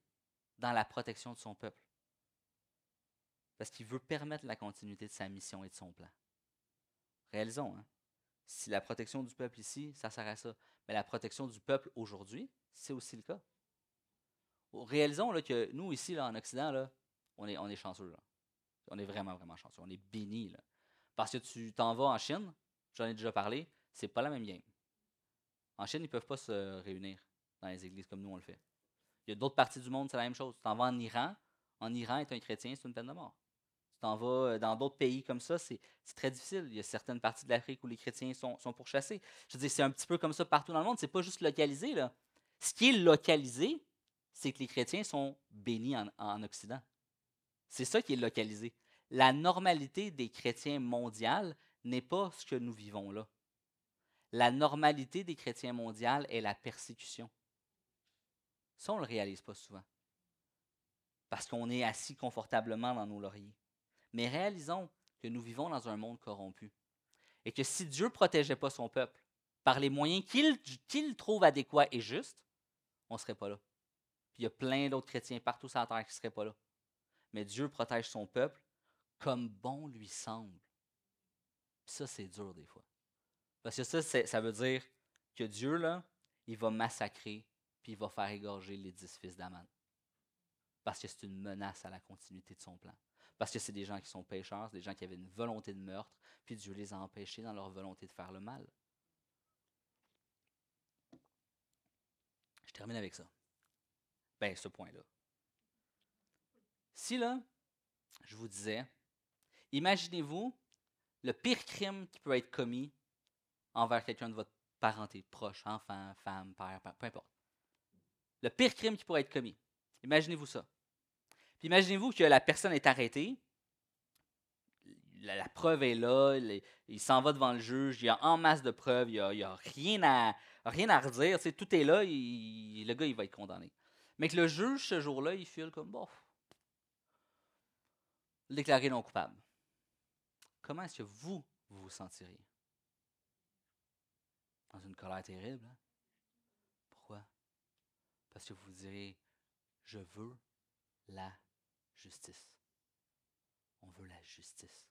dans la protection de son peuple. Parce qu'il veut permettre la continuité de sa mission et de son plan. Réalisons, hein? Si la protection du peuple ici, ça sert à ça. Mais la protection du peuple aujourd'hui, c'est aussi le cas. Réalisons là, que nous, ici, là, en Occident, on, est, on est chanceux. On est vraiment, vraiment chanceux. On est bénis. Parce que tu t'en vas en Chine, j'en ai déjà parlé, c'est pas la même game. En Chine, ils ne peuvent pas se réunir dans les églises comme nous, on le fait. Il y a d'autres parties du monde, c'est la même chose. Tu t'en vas en Iran, en Iran, être un chrétien, c'est une peine de mort tu t'en vas euh, dans d'autres pays comme ça, c'est très difficile. Il y a certaines parties de l'Afrique où les chrétiens sont, pourchassés. Je veux dire, c'est un petit peu comme ça partout dans le monde. C'est pas juste localisé. Là. Ce qui est localisé, c'est que les chrétiens sont bénis en, en Occident. C'est ça qui est localisé. La normalité des chrétiens mondiaux n'est pas ce que nous vivons là. La normalité des chrétiens mondiaux est la persécution. Ça, on ne le réalise pas souvent. Parce qu'on est assis confortablement dans nos lauriers. Mais réalisons que nous vivons dans un monde corrompu. Et que si Dieu ne protégeait pas son peuple, par les moyens qu'il trouve adéquats et justes, on ne serait pas là. Puis il y a plein d'autres chrétiens partout sur la terre qui ne seraient pas là. Mais Dieu protège son peuple comme bon lui semble. Puis ça, c'est dur des fois. Parce que ça, ça veut dire que Dieu, là, il va massacrer, puis il va faire égorger les dix fils d'Aman. Parce que c'est une menace à la continuité de son plan. Parce que c'est des gens qui sont pécheurs, des gens qui avaient une volonté de meurtre, puis Dieu les a empêchés dans leur volonté de faire le mal. Je termine avec ça. Ben, ce point-là. Si là, je vous disais, imaginez-vous le pire crime qui peut être commis envers quelqu'un de votre parenté proche, enfant, femme, père, père, peu importe. Le pire crime qui pourrait être commis. Imaginez-vous ça. Imaginez-vous que la personne est arrêtée, la, preuve est là, il, s'en va devant le juge, il y a en masse de preuves, il n'y a, rien, à, rien à redire, tout est là, le gars, il va être condamné. Mais que le juge, ce jour-là, il file comme, bon, déclaré non coupable. Comment est-ce que vous, vous vous sentiriez? Dans une colère terrible. Hein? Pourquoi? Parce que vous direz, je veux la justice. On veut la justice.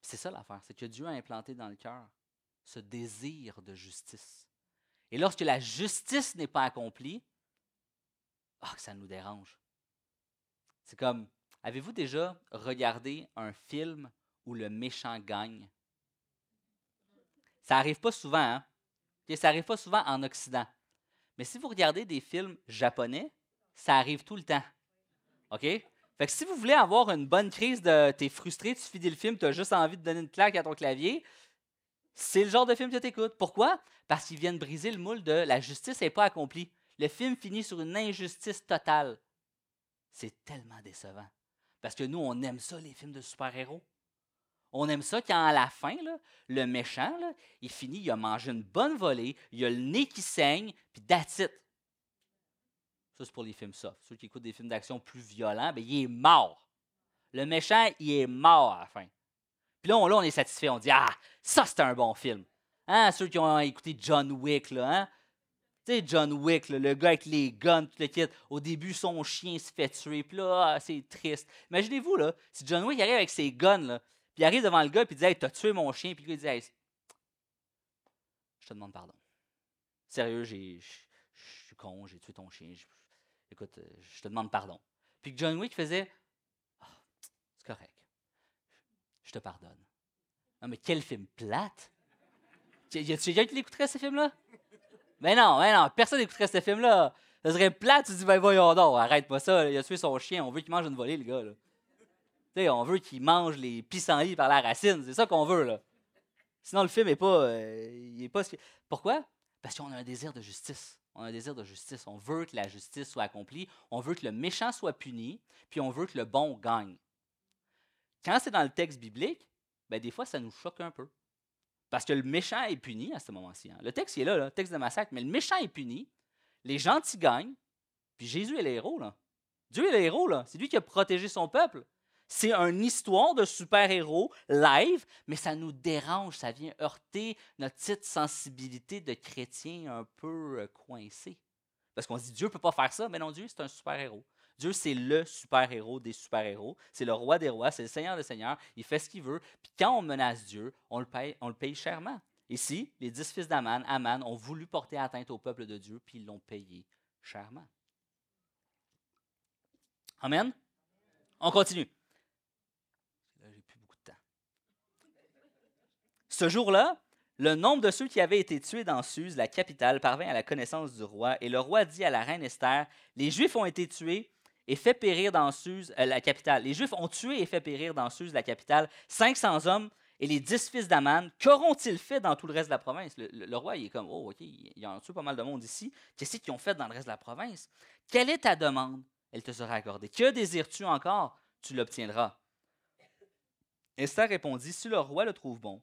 C'est ça l'affaire, c'est que Dieu a implanté dans le cœur ce désir de justice. Et lorsque la justice n'est pas accomplie, ah, ça nous dérange. C'est comme, avez-vous déjà regardé un film où le méchant gagne? Ça n'arrive pas souvent, hein? ça n'arrive pas souvent en Occident. Mais si vous regardez des films japonais, ça arrive tout le temps. OK? Fait que si vous voulez avoir une bonne crise de t'es frustré, tu finis le film, tu as juste envie de donner une claque à ton clavier, c'est le genre de film que tu écoutes. Pourquoi? Parce qu'ils viennent briser le moule de la justice n'est pas accomplie. Le film finit sur une injustice totale. C'est tellement décevant. Parce que nous, on aime ça, les films de super-héros. On aime ça quand à la fin, le méchant, il finit, il a mangé une bonne volée, il a le nez qui saigne, puis that's it. C'est pour les films soft. Ceux qui écoutent des films d'action plus violents, bien, il est mort. Le méchant, il est mort à la fin. Puis là, on, là, on est satisfait. On dit Ah, ça, c'est un bon film. Hein, ceux qui ont écouté John Wick, là, hein? Tu sais, John Wick, le gars avec les guns, tout le kit. Au début, son chien se fait tuer. Puis là, ah, c'est triste. Imaginez-vous, là, si John Wick arrive avec ses guns, là, puis il arrive devant le gars, puis il dit Hey, t'as tué mon chien. Puis il dit Hey, je te demande pardon. Sérieux, je suis con, j'ai tué ton chien. Écoute, euh, je te demande pardon. Puis John Wick faisait oh, C'est correct. Je te pardonne. Non, mais quel film plate! Y a-tu quelqu'un qui l'écouterait, ce film-là? Mais non, mais non, personne n'écouterait ce film-là. Ça serait plate, tu dis, ben voyons donc, arrête pas ça, il a tué son chien, on veut qu'il mange une volée, le gars. Là on veut qu'il mange les pissenlits par la racine. C'est ça qu'on veut, là. Sinon, le film n'est pas, euh, pas. Pourquoi? Parce qu'on a un désir de justice. On a un désir de justice. On veut que la justice soit accomplie. On veut que le méchant soit puni. Puis on veut que le bon gagne. Quand c'est dans le texte biblique, ben, des fois, ça nous choque un peu. Parce que le méchant est puni à ce moment-ci. Hein. Le texte il est là, le texte de massacre, mais le méchant est puni. Les gentils gagnent. Puis Jésus est le héros. Dieu est le héros. C'est lui qui a protégé son peuple. C'est une histoire de super-héros live, mais ça nous dérange, ça vient heurter notre petite sensibilité de chrétien un peu euh, coincé. Parce qu'on se dit Dieu ne peut pas faire ça, mais non, Dieu, c'est un super-héros. Dieu, c'est le super-héros des super-héros. C'est le roi des rois, c'est le Seigneur des seigneurs. Il fait ce qu'il veut. Puis quand on menace Dieu, on le paye, on le paye chèrement. Ici, les dix fils d'Aman, Aman, ont voulu porter atteinte au peuple de Dieu, puis ils l'ont payé chèrement. Amen? On continue. Ce jour-là, le nombre de ceux qui avaient été tués dans Suse, la capitale, parvint à la connaissance du roi, et le roi dit à la reine Esther Les Juifs ont été tués et fait périr dans Suse, euh, la capitale. Les Juifs ont tué et fait périr dans Suse, la capitale, 500 hommes et les 10 fils d'Aman. Qu'auront-ils fait dans tout le reste de la province le, roi, il est comme Oh, OK, il y a tué pas mal de monde ici. Qu'est-ce qu'ils ont fait dans le reste de la province Quelle est ta demande? Elle te sera accordée. Que désires-tu encore? Tu l'obtiendras. Esther répondit Si le roi le trouve bon,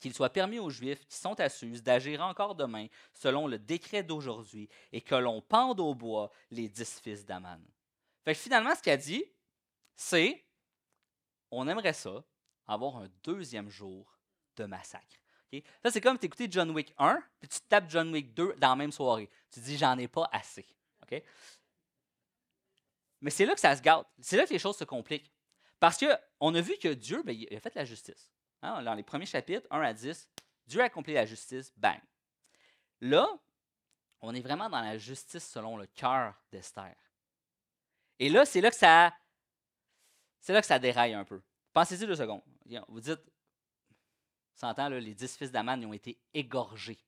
qu'il soit permis aux Juifs qui sont à Suse d'agir encore demain selon le décret d'aujourd'hui et que l'on pende au bois les dix fils d'Aman. Fait finalement, ce qu'il dit, c'est on aimerait ça, avoir un deuxième jour de massacre. Ça, c'est comme t'écouter John Wick 1, puis tu tapes John Wick 2 dans la même soirée. Tu dis, j'en ai pas assez. Mais c'est là que ça se gâte. C'est là que les choses se compliquent. Parce qu'on a vu que Dieu, ben, il a fait la justice. Hein, dans les premiers chapitres, 1 à 10, Dieu a accompli la justice, bang. Là, on est vraiment dans la justice selon le cœur d'Esther. Et là, c'est là que ça. C'est là que ça déraille un peu. Pensez-y deux secondes. Vous dites, s'entend, les dix fils d'Aman ont été égorgés.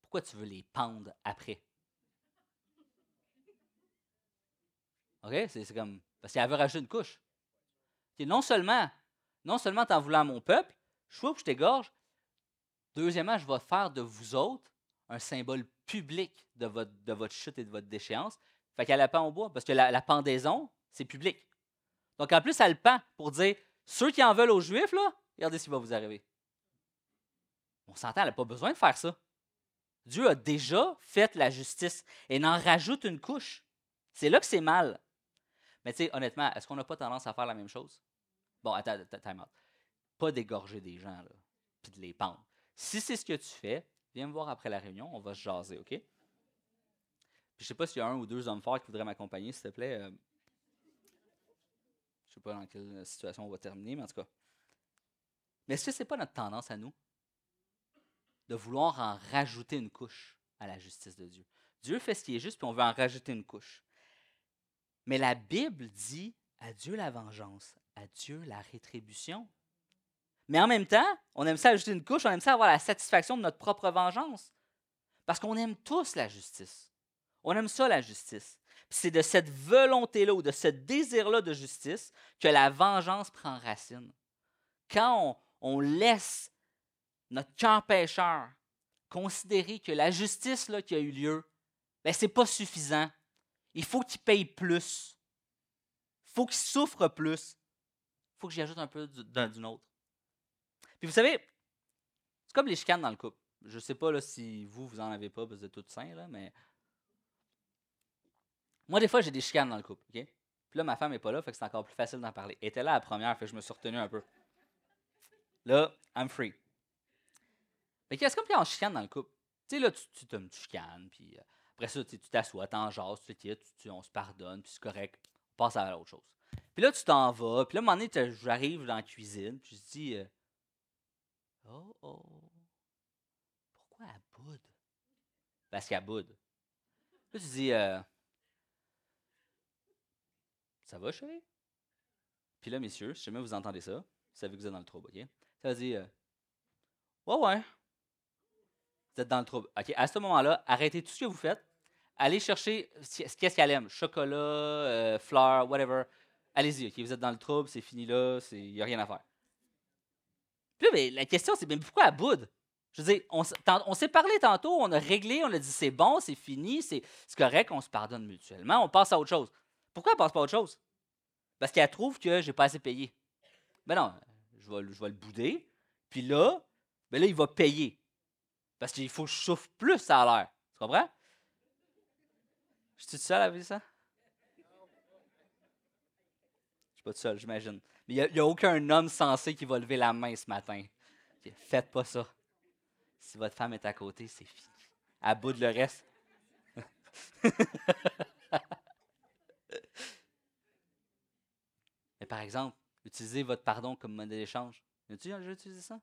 Pourquoi tu veux les pendre après? OK? C'est comme. Parce qu'elle veut rajouter une couche. non seulement, non seulement t'en voulais à mon peuple, je trouve que je t'égorge. Deuxièmement, je vais faire de vous autres un symbole public de votre, chute et de votre déchéance. Fait qu'elle la pend au bois, parce que la, pendaison, c'est public. Donc en plus, elle le pend pour dire ceux qui en veulent aux Juifs, là, regardez ce qui va vous arriver. On s'entend, elle n'a pas besoin de faire ça. Dieu a déjà fait la justice et n'en rajoute une couche. C'est là que c'est mal. Mais tu sais, honnêtement, est-ce qu'on n'a pas tendance à faire la même chose? Bon, attends, attends, Pas d'égorger des gens, là, puis de les pendre. Si c'est ce que tu fais, viens me voir après la réunion, on va se jaser, OK? Puis je sais pas s'il y a un ou deux hommes forts qui voudraient m'accompagner, s'il te plaît. Je euh. je sais pas dans quelle situation on va terminer, mais en tout cas. Mais est-ce que ce n'est pas notre tendance à nous de vouloir en rajouter une couche à la justice de Dieu? Dieu fait ce qui est juste, puis on veut en rajouter une couche. Mais la Bible dit à Dieu la vengeance, à Dieu la rétribution. Mais en même temps, on aime ça ajouter une couche, on aime ça avoir la satisfaction de notre propre vengeance. Parce qu'on aime tous la justice. On aime ça, la justice. C'est de cette volonté-là ou de ce désir-là de justice que la vengeance prend racine. Quand on, laisse notre cœur pécheur considérer que la justice là, qui a eu lieu, ben, ce n'est pas suffisant. Il faut qu'il paye plus. Il faut qu'il souffre plus. Faut que j'y ajoute un peu d'une autre. Puis vous savez, c'est comme les chicanes dans le couple. Je sais pas là, si vous, vous en avez pas, parce que vous êtes tous sains, là, mais. Moi, des fois, j'ai des chicanes dans le couple, OK? Puis là, ma femme n'est pas là, fait que c'est encore plus facile d'en parler. Elle était là la première, fait que je me suis retenu un peu. Là, I'm free. Mais c'est comme quand on chicane dans le couple. Tu sais, là, tu, tu, tu, chicanes, puis euh, après ça, tu t'assois, t'en jases, tu te on se pardonne, puis c'est correct, on passe à l'autre chose. Puis là, tu t'en vas, puis là, à un moment donné, j'arrive dans la cuisine, puis je dis, euh, Oh, oh. Pourquoi elle boude? Parce qu'elle boude. Là, tu dis, euh, ça va, chérie? Puis là, messieurs, si jamais vous entendez ça, vous savez que vous êtes dans le trouble, OK? Ça dire, euh, ouais, ouais. Vous êtes dans le trouble. OK, à ce moment-là, arrêtez tout ce que vous faites. Allez chercher qu'est-ce qu'elle aime. Chocolat, euh, fleurs, whatever. Allez-y, OK? Vous êtes dans le trouble, c'est fini là, il n'y a rien à faire. Puis là, la question, c'est mais pourquoi elle boude? Je veux dire, on, s'est parlé tantôt, on a réglé, on a dit c'est bon, c'est fini, c'est correct, on se pardonne mutuellement, on passe à autre chose. Pourquoi elle passe pas à autre chose? Parce qu'elle trouve que j'ai pas assez payé. Ben non, je vais, le bouder. Puis là, ben là, il va payer. Parce qu'il faut que je souffre plus, ça a l'air. Tu comprends? Je suis tout seul à vivre ça? Je suis pas tout seul, j'imagine. Mais il n'y a, aucun homme sensé qui va lever la main ce matin. Faites pas ça. Si votre femme est à côté, c'est fini. À bout de le reste. Mais par exemple, utilisez votre pardon comme modèle d'échange. As-tu déjà utilisé ça?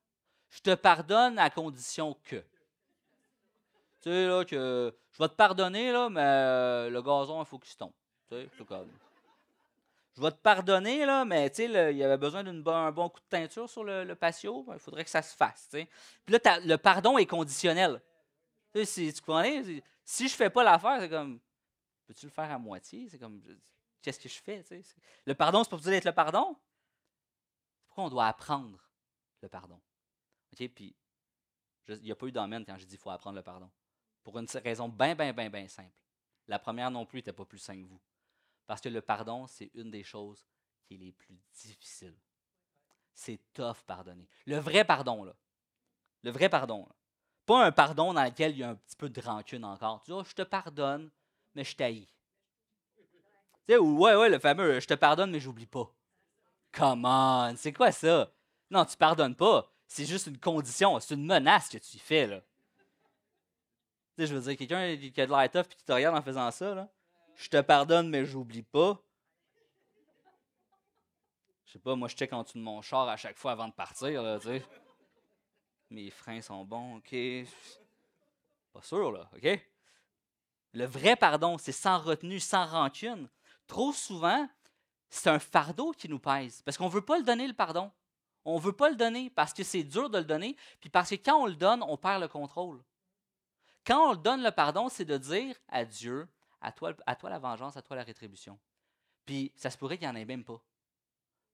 Je te pardonne à condition que. Tu sais, là, que je vais te pardonner, là, mais euh, le gazon, il faut qu'il se tombe. Tu sais, c'est comme je vais te pardonner, là, mais il y avait besoin d'un bon coup de teinture sur le, patio, ben, il faudrait que ça se fasse. Puis là, le pardon est conditionnel. Si, tu connais, si je fais pas l'affaire, c'est comme, peux-tu le faire à moitié? C'est comme, qu'est-ce que je fais? Le pardon, c'est pour dire d'être le pardon? Pourquoi on doit apprendre le pardon? Puis, il n'y a pas eu d'amène quand j'ai dit qu'il faut apprendre le pardon. Pour une raison bien, bien, bien, bien simple. La première non plus n'était pas plus simple que vous. Parce que le pardon, c'est une des choses qui est les plus difficiles. C'est tough pardonner. Le vrai pardon, là. Le vrai pardon. Pas un pardon dans lequel il y a un petit peu de rancune encore. Tu dis, oh, je te pardonne, mais je t'haïs. Tu sais, ouais, ouais, le fameux je te pardonne, mais j'oublie pas. Come on, c'est quoi ça? Non, tu pardonnes pas. c'est juste une condition, c'est une menace que tu fais, là. Tu sais, je veux dire, quelqu'un qui a de l'air tough puis qui te regarde en faisant ça, là. Je te pardonne, mais j'oublie pas. Je sais pas, moi, je check en dessous de mon char à chaque fois avant de partir. Mes freins sont bons, OK. Pas sûr, là, OK? Le vrai pardon, c'est sans retenue, sans rancune. Trop souvent, c'est un fardeau qui nous pèse parce qu'on ne veut pas le donner, le pardon. On ne veut pas le donner parce que c'est dur de le donner, puis parce que quand on le donne, on perd le contrôle. Quand on donne le pardon, c'est de dire à Dieu, à toi, la vengeance, à toi la rétribution. Puis ça se pourrait qu'il n'y en ait même pas.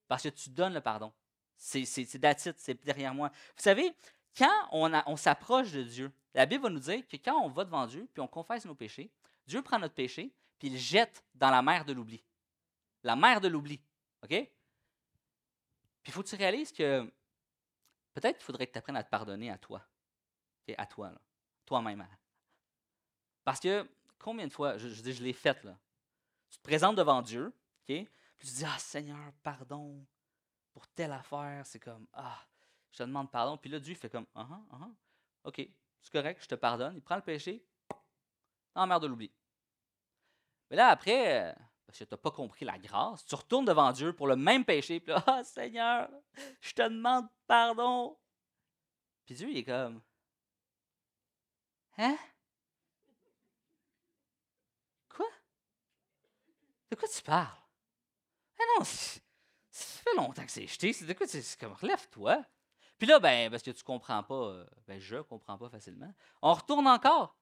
Parce que tu donnes le pardon. C'est d'attitude, c'est derrière moi. Vous savez, quand on, on s'approche de Dieu, la Bible va nous dire que quand on va devant Dieu, puis on confesse nos péchés, Dieu prend notre péché, puis il jette dans la mer de l'oubli. La mer de l'oubli. OK? Puis il faut que tu réalises que peut-être qu'il faudrait que tu apprennes à te pardonner à toi. À toi, toi-même. Parce que combien de fois, je, je, je l'ai fait, là. Tu te présentes devant Dieu, OK? Puis tu dis, ah Seigneur, pardon pour telle affaire. C'est comme, ah, je te demande pardon. Puis là, Dieu fait comme, ah, ah, ah, OK, c'est correct, je te pardonne. Il prend le péché, en mer de l'oubli. Mais là, après, parce que tu n'as pas compris la grâce, tu retournes devant Dieu pour le même péché. Puis là, ah, Seigneur, je te demande pardon. Puis Dieu, il est comme, hein? Quoi? De quoi tu parles? Ah non, ça fait longtemps que c'est jeté. C'est de quoi? C'est comme, relève-toi. Puis là, ben, parce que tu comprends pas, euh, ben, je comprends pas facilement. On retourne encore.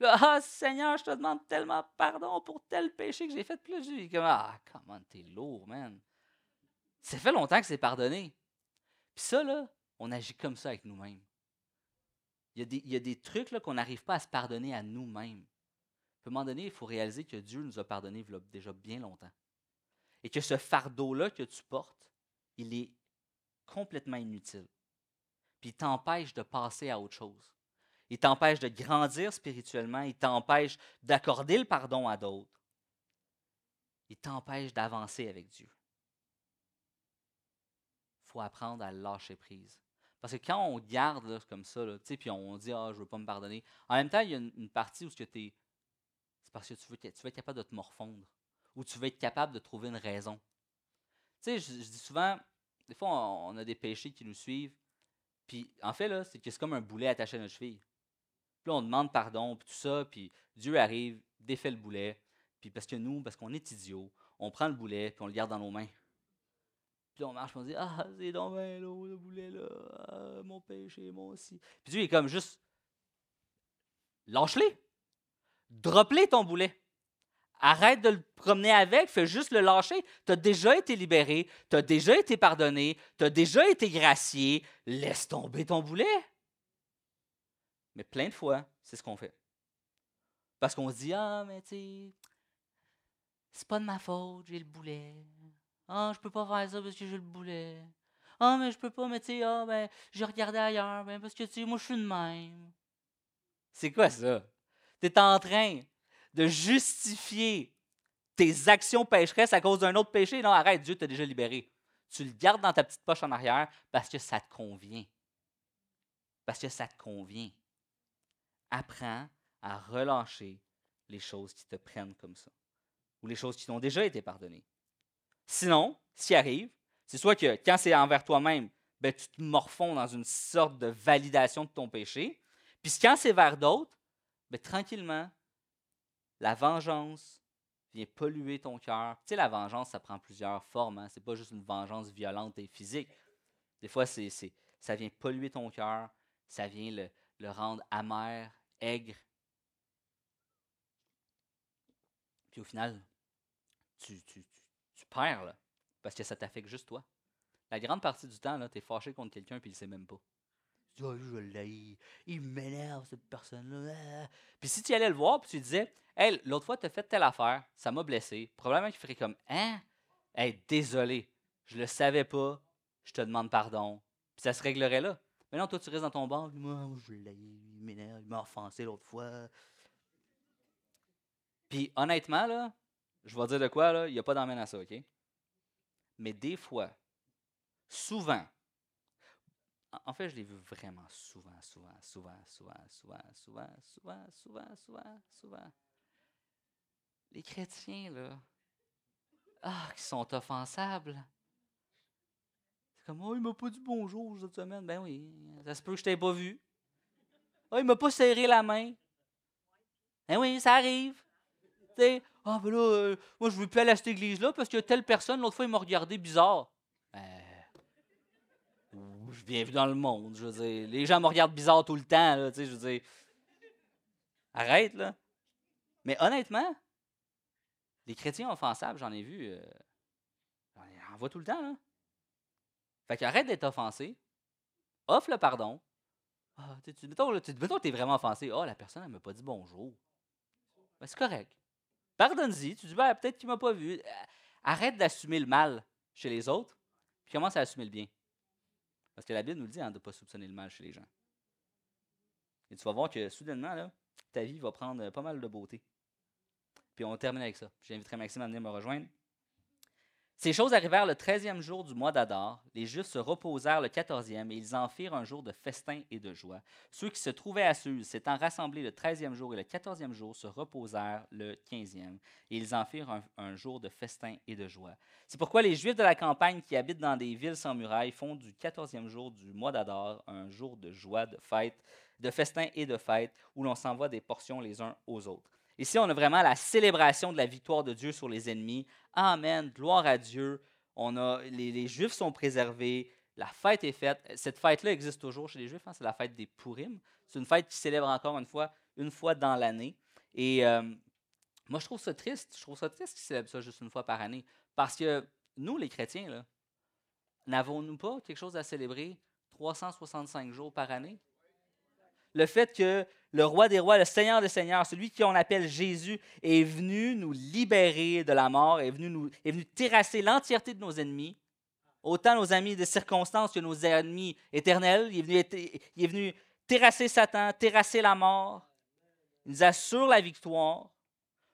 Là, ah, Seigneur, je te demande tellement pardon pour tel péché que j'ai fait. Puis là, comme, ah, comment t'es lourd, man. Ça fait longtemps que c'est pardonné. Puis ça, là, on agit comme ça avec nous-mêmes. Il y a des, il y a des trucs qu'on n'arrive pas à se pardonner à nous-mêmes. À un moment donné, il faut réaliser que Dieu nous a pardonné déjà bien longtemps. Et que ce fardeau-là que tu portes, il est complètement inutile puis il t'empêche de passer à autre chose. Il t'empêche de grandir spirituellement, il t'empêche d'accorder le pardon à d'autres. Il t'empêche d'avancer avec Dieu. Il faut apprendre à lâcher prise. Parce que quand on garde comme ça, là, puis on dit Ah, je ne veux pas me pardonner, en même temps, il y a une, partie où tu es. Parce que tu veux, être capable de te morfondre. Ou tu veux être capable de trouver une raison. Tu sais, je, dis souvent, des fois, on a des péchés qui nous suivent, puis en fait, là, c'est comme un boulet attaché à notre cheville. Puis là, on demande pardon, puis tout ça, puis Dieu arrive, défait le boulet, puis parce que nous, parce qu'on est idiots, on prend le boulet, puis on le garde dans nos mains. Puis on marche, puis on dit Ah, c'est donc bien le boulet, là, ah, mon péché, moi aussi. Puis Dieu est comme juste Lâche-les. Drop-les ton boulet. Arrête de le promener avec, fais juste le lâcher. Tu as déjà été libéré, tu as déjà été pardonné, tu as déjà été gracié. Laisse tomber ton boulet. Mais plein de fois, c'est ce qu'on fait. Parce qu'on se dit Ah, mais tu sais, c'est pas de ma faute, j'ai le boulet. Ah, je peux pas faire ça parce que j'ai le boulet. Ah, mais je peux pas, mais tu sais, ah, ben, j'ai regardé ailleurs, ben, parce que tu sais, moi, je suis de même. C'est quoi ça? Tu es en train de justifier tes actions pécheresses à cause d'un autre péché. Non, arrête, Dieu t'a déjà libéré. Tu le gardes dans ta petite poche en arrière parce que ça te convient. Parce que ça te convient. Apprends à relâcher les choses qui te prennent comme ça. Ou les choses qui t'ont déjà été pardonnées. Sinon, ce qui arrive, c'est soit que quand c'est envers toi-même, ben, tu te morfonds dans une sorte de validation de ton péché. Puis quand c'est vers d'autres, ben, tranquillement, la vengeance vient polluer ton cœur. Tu sais, la vengeance, ça prend plusieurs formes. Hein? Ce n'est pas juste une vengeance violente et physique. Des fois, c'est, ça vient polluer ton cœur, ça vient le, rendre amer, aigre. Puis au final, tu, tu, tu, perds, parce que ça t'affecte juste toi. La grande partie du temps, tu es fâché contre quelqu'un et il ne sait même pas. Oh, je l'ai, il m'énerve cette personne-là. Puis si tu allais le voir, puis tu disais, Hey, l'autre fois, tu as fait telle affaire, ça m'a blessé. Probablement qu'il ferait comme Hein? Hey, désolé, je le savais pas, je te demande pardon. Puis ça se réglerait là. Mais non, toi, tu restes dans ton banc. Moi, je l'ai, il m'énerve, il m'a offensé l'autre fois. Puis honnêtement, là, je vais dire de quoi, là, il n'y a pas d'emmène à ça, OK? Mais des fois, souvent, en fait, je l'ai vu vraiment souvent, souvent, souvent, souvent, souvent, souvent, souvent, souvent, souvent, souvent. Les chrétiens, là, ah, qui sont offensables. C'est comme, oh, il m'a pas dit bonjour cette semaine. Ben oui, ça se peut que je t'ai pas vu. Oh, il m'a pas serré la main. Ben oui, ça arrive. Tu sais, ah, ben là, euh, moi, je veux plus aller à cette église-là parce a telle personne, l'autre fois, il m'a regardé bizarre. Viens dans le monde, je veux dire. Les gens me regardent bizarre tout le temps, là, tu je veux dire. Arrête, là. Mais honnêtement, les chrétiens offensables, j'en ai vu. Euh, j'en vois tout le temps, là. Fait qu'arrête d'être offensé. Offre le pardon. Ah, tu, mettons, que tu es vraiment offensé. Ah, oh, la personne, elle m'a pas dit bonjour. Ben, c'est correct. Pardonne-y. Tu dis, ben, peut-être qu'il m'a pas vu. Arrête d'assumer le mal chez les autres, puis commence à assumer le bien. Parce que la Bible nous dit hein, de ne pas soupçonner le mal chez les gens. Et tu vas voir que soudainement, ta vie va prendre pas mal de beauté. Puis on termine avec ça. J'inviterai Maxime à venir me rejoindre. Ces choses arrivèrent le treizième jour du mois d'Adar. Les Juifs se reposèrent le quatorzième et ils en firent un jour de festin et de joie. Ceux qui se trouvaient à Suse, s'étant rassemblés le treizième jour et le quatorzième jour, se reposèrent le quinzième et ils en firent un, jour de festin et de joie. C'est pourquoi les Juifs de la campagne qui habitent dans des villes sans murailles font du quatorzième jour du mois d'Adar un jour de joie, de fête, de festin et de fête, où l'on s'envoie des portions les uns aux autres. Ici, on a vraiment la célébration de la victoire de Dieu sur les ennemis. Amen, gloire à Dieu. On a, les, Juifs sont préservés, la fête est faite. Cette fête-là existe toujours chez les Juifs, hein, c'est la fête des Purim. C'est une fête qui célèbre encore une fois, une fois dans l'année. Et euh, moi, je trouve ça triste. Je trouve ça triste qu'ils célèbrent ça juste une fois par année. Parce que nous, les chrétiens, n'avons-nous pas quelque chose à célébrer 365 jours par année? Le fait que le roi des rois, le Seigneur des seigneurs, celui qu'on appelle Jésus, est venu nous libérer de la mort, est venu, nous, terrasser l'entièreté de nos ennemis, autant nos amis de circonstances que nos ennemis éternels. Il est venu, il est venu terrasser Satan, terrasser la mort. Il nous assure la victoire.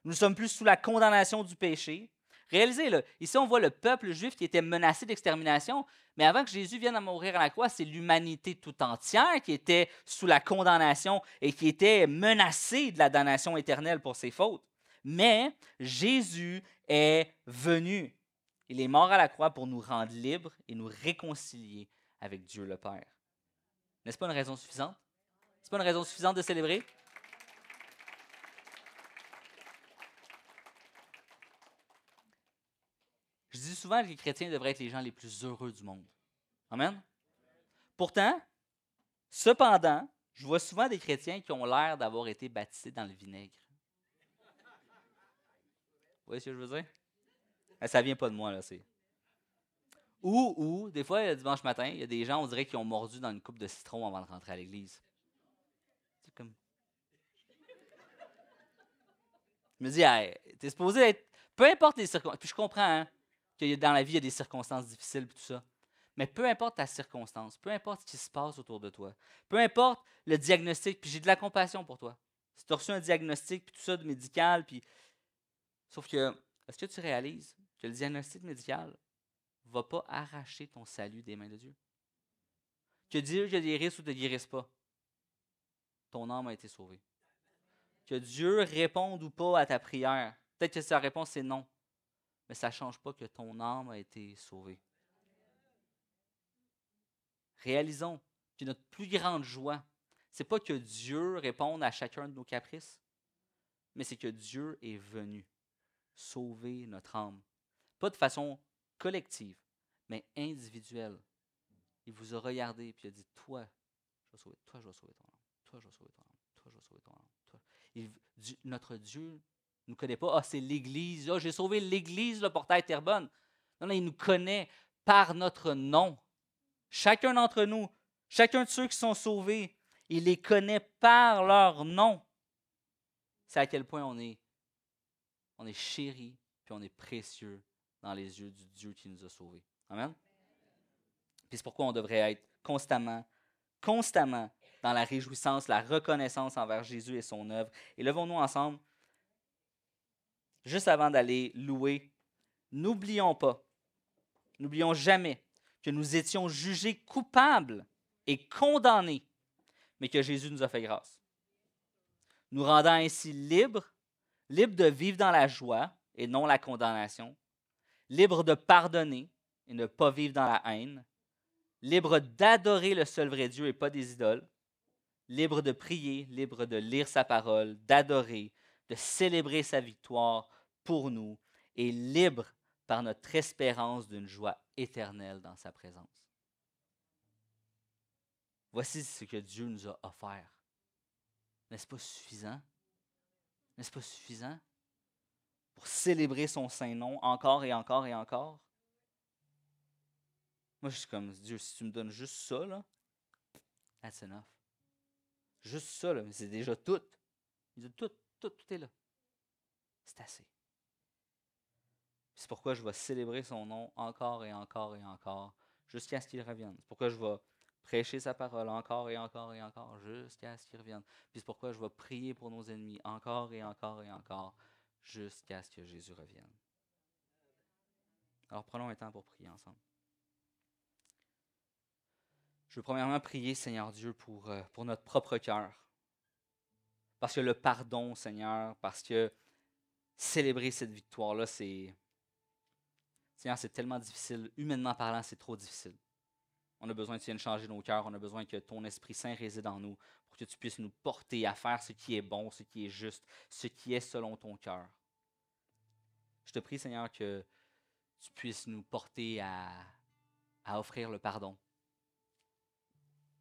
Nous ne sommes plus sous la condamnation du péché. Réalisez, le ici on voit le peuple juif qui était menacé d'extermination, mais avant que Jésus vienne à mourir à la croix, c'est l'humanité tout entière qui était sous la condamnation et qui était menacée de la damnation éternelle pour ses fautes. Mais Jésus est venu. Il est mort à la croix pour nous rendre libres et nous réconcilier avec Dieu le Père. N'est-ce pas une raison suffisante? N'est-ce pas une raison suffisante de célébrer? Je dis souvent que les chrétiens devraient être les gens les plus heureux du monde. Amen. Pourtant, cependant, je vois souvent des chrétiens qui ont l'air d'avoir été baptisés dans le vinaigre. Vous voyez ce que je veux dire? Ça vient pas de moi, là. C'est... Ou, ou, des fois, le dimanche matin, il y a des gens, on dirait, qui ont mordu dans une coupe de citron avant de rentrer à l'église. C'est comme. Je me dis, hey, t'es supposé être. Peu importe les circonstances. Puis je comprends, hein dans la vie, il y a des circonstances difficiles et tout ça. Mais peu importe ta circonstance, peu importe ce qui se passe autour de toi, peu importe le diagnostic, puis j'ai de la compassion pour toi. Si tu as reçu un diagnostic, puis tout ça de médical, puis. Sauf que, est-ce que tu réalises que le diagnostic médical ne va pas arracher ton salut des mains de Dieu? Que Dieu te guérisse ou te guérisse pas, ton âme a été sauvée. Que Dieu réponde ou pas à ta prière. Peut-être que sa réponse est non mais ça ne change pas que ton âme a été sauvée. Réalisons que notre plus grande joie, ce n'est pas que Dieu réponde à chacun de nos caprices, mais c'est que Dieu est venu sauver notre âme. Pas de façon collective, mais individuelle. Il vous a regardé et a dit Toi, je vais sauver, toi, je vais sauver ton âme. Toi, je vais sauver ton âme. Toi, je vais sauver ton âme. Notre Dieu ne nous connaît pas. Ah, c'est l'Église. Ah, j'ai sauvé l'Église, le portail Terrebonne. Non, non, il nous connaît par notre nom. Chacun d'entre nous, chacun de ceux qui sont sauvés, il les connaît par leur nom. C'est à quel point on est, on est chéri, puis on est précieux dans les yeux du Dieu qui nous a sauvés. Amen? Puis c'est pourquoi on devrait être constamment, constamment dans la réjouissance, la reconnaissance envers Jésus et son œuvre. Et levons-nous ensemble juste avant d'aller louer, n'oublions pas, n'oublions jamais que nous étions jugés coupables et condamnés, mais que Jésus nous a fait grâce. Nous rendant ainsi libres, libres de vivre dans la joie et non la condamnation, libres de pardonner et ne pas vivre dans la haine, libres d'adorer le seul vrai Dieu et pas des idoles, libres de prier, libres de lire sa parole, d'adorer, de célébrer sa victoire pour nous et libres par notre espérance d'une joie éternelle dans sa présence. Voici ce que Dieu nous a offert. N'est-ce pas suffisant? N'est-ce pas suffisant pour célébrer son saint nom encore et encore et encore? Moi, je suis comme Dieu, si tu me donnes juste ça, là, that's enough. Juste ça, là, mais c'est déjà tout. Il dit tout, tout, est là. C'est assez. C'est pourquoi je vais célébrer son nom encore et encore et encore jusqu'à ce qu'il revienne. C'est pourquoi je vais prêcher sa parole encore et encore et encore jusqu'à ce qu'il revienne. Puis c'est pourquoi je vais prier pour nos ennemis encore et encore et encore jusqu'à ce que Jésus revienne. Alors prenons un temps pour prier ensemble. Je veux premièrement prier, Seigneur Dieu, pour, euh, pour notre propre cœur. Parce que le pardon, Seigneur, parce que célébrer cette victoire-là, c'est, Seigneur, c'est tellement difficile. Humainement parlant, c'est trop difficile. On a besoin que tu viennes changer nos cœurs. On a besoin que ton Esprit Saint réside en nous pour que tu puisses nous porter à faire ce qui est bon, ce qui est juste, ce qui est selon ton cœur. Je te prie, Seigneur, que tu puisses nous porter à, à offrir le pardon.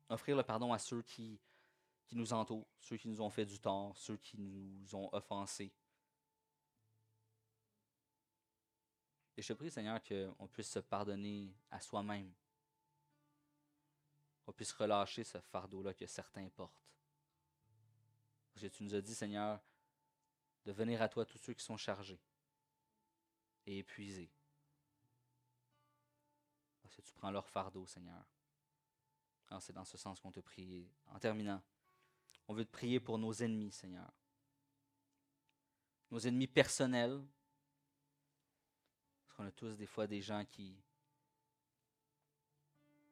Offrir le pardon à ceux qui, qui nous entourent, ceux qui nous ont fait du tort, ceux qui nous ont offensés. Et je te prie, Seigneur, qu'on puisse se pardonner à soi-même. Qu'on puisse relâcher ce fardeau-là que certains portent. Parce que tu nous as dit, Seigneur, de venir à toi tous ceux qui sont chargés et épuisés. Parce que tu prends leur fardeau, Seigneur. Alors c'est dans ce sens qu'on te prie. En terminant, on veut te prier pour nos ennemis, Seigneur. Nos ennemis personnels, on a tous des fois des gens qui,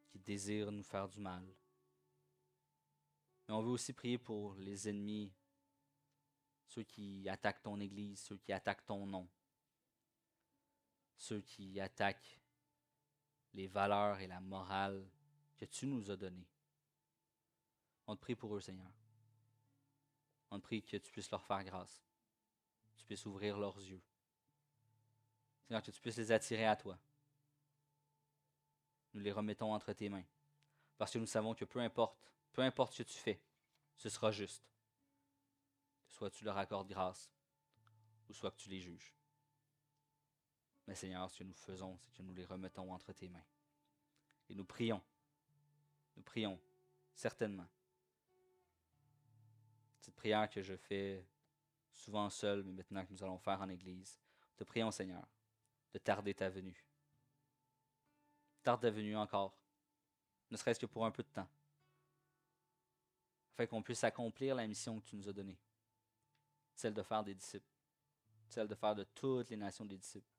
qui désirent nous faire du mal. Mais on veut aussi prier pour les ennemis, ceux qui attaquent ton Église, ceux qui attaquent ton nom, ceux qui attaquent les valeurs et la morale que tu nous as données. On te prie pour eux, Seigneur. On prie que tu puisses leur faire grâce, que tu puisses ouvrir leurs yeux, Seigneur, que tu puisses les attirer à toi. Nous les remettons entre tes mains. Parce que nous savons que peu importe, peu importe ce que tu fais, ce sera juste. Soit tu leur accordes grâce, ou soit que tu les juges. Mais Seigneur, ce que nous faisons, c'est que nous les remettons entre tes mains. Et nous prions, nous prions, certainement. Cette prière que je fais souvent seul, mais maintenant que nous allons faire en Église, te prions, Seigneur, de tarder ta venue. Tarde ta venue encore, ne serait-ce que pour un peu de temps, afin qu'on puisse accomplir la mission que tu nous as donnée, celle de faire des disciples, celle de faire de toutes les nations des disciples.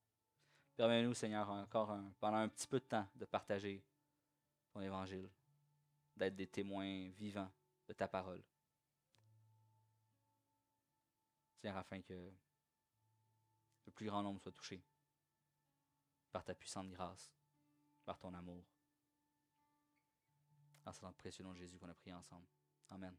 Permets-nous, Seigneur, encore pendant un petit peu de temps, de partager ton évangile, d'être des témoins vivants de ta parole. Seigneur, afin que le plus grand nombre soit touché par ta puissante grâce, par ton amour. dans le précieux nom Jésus qu'on a prié ensemble. Amen.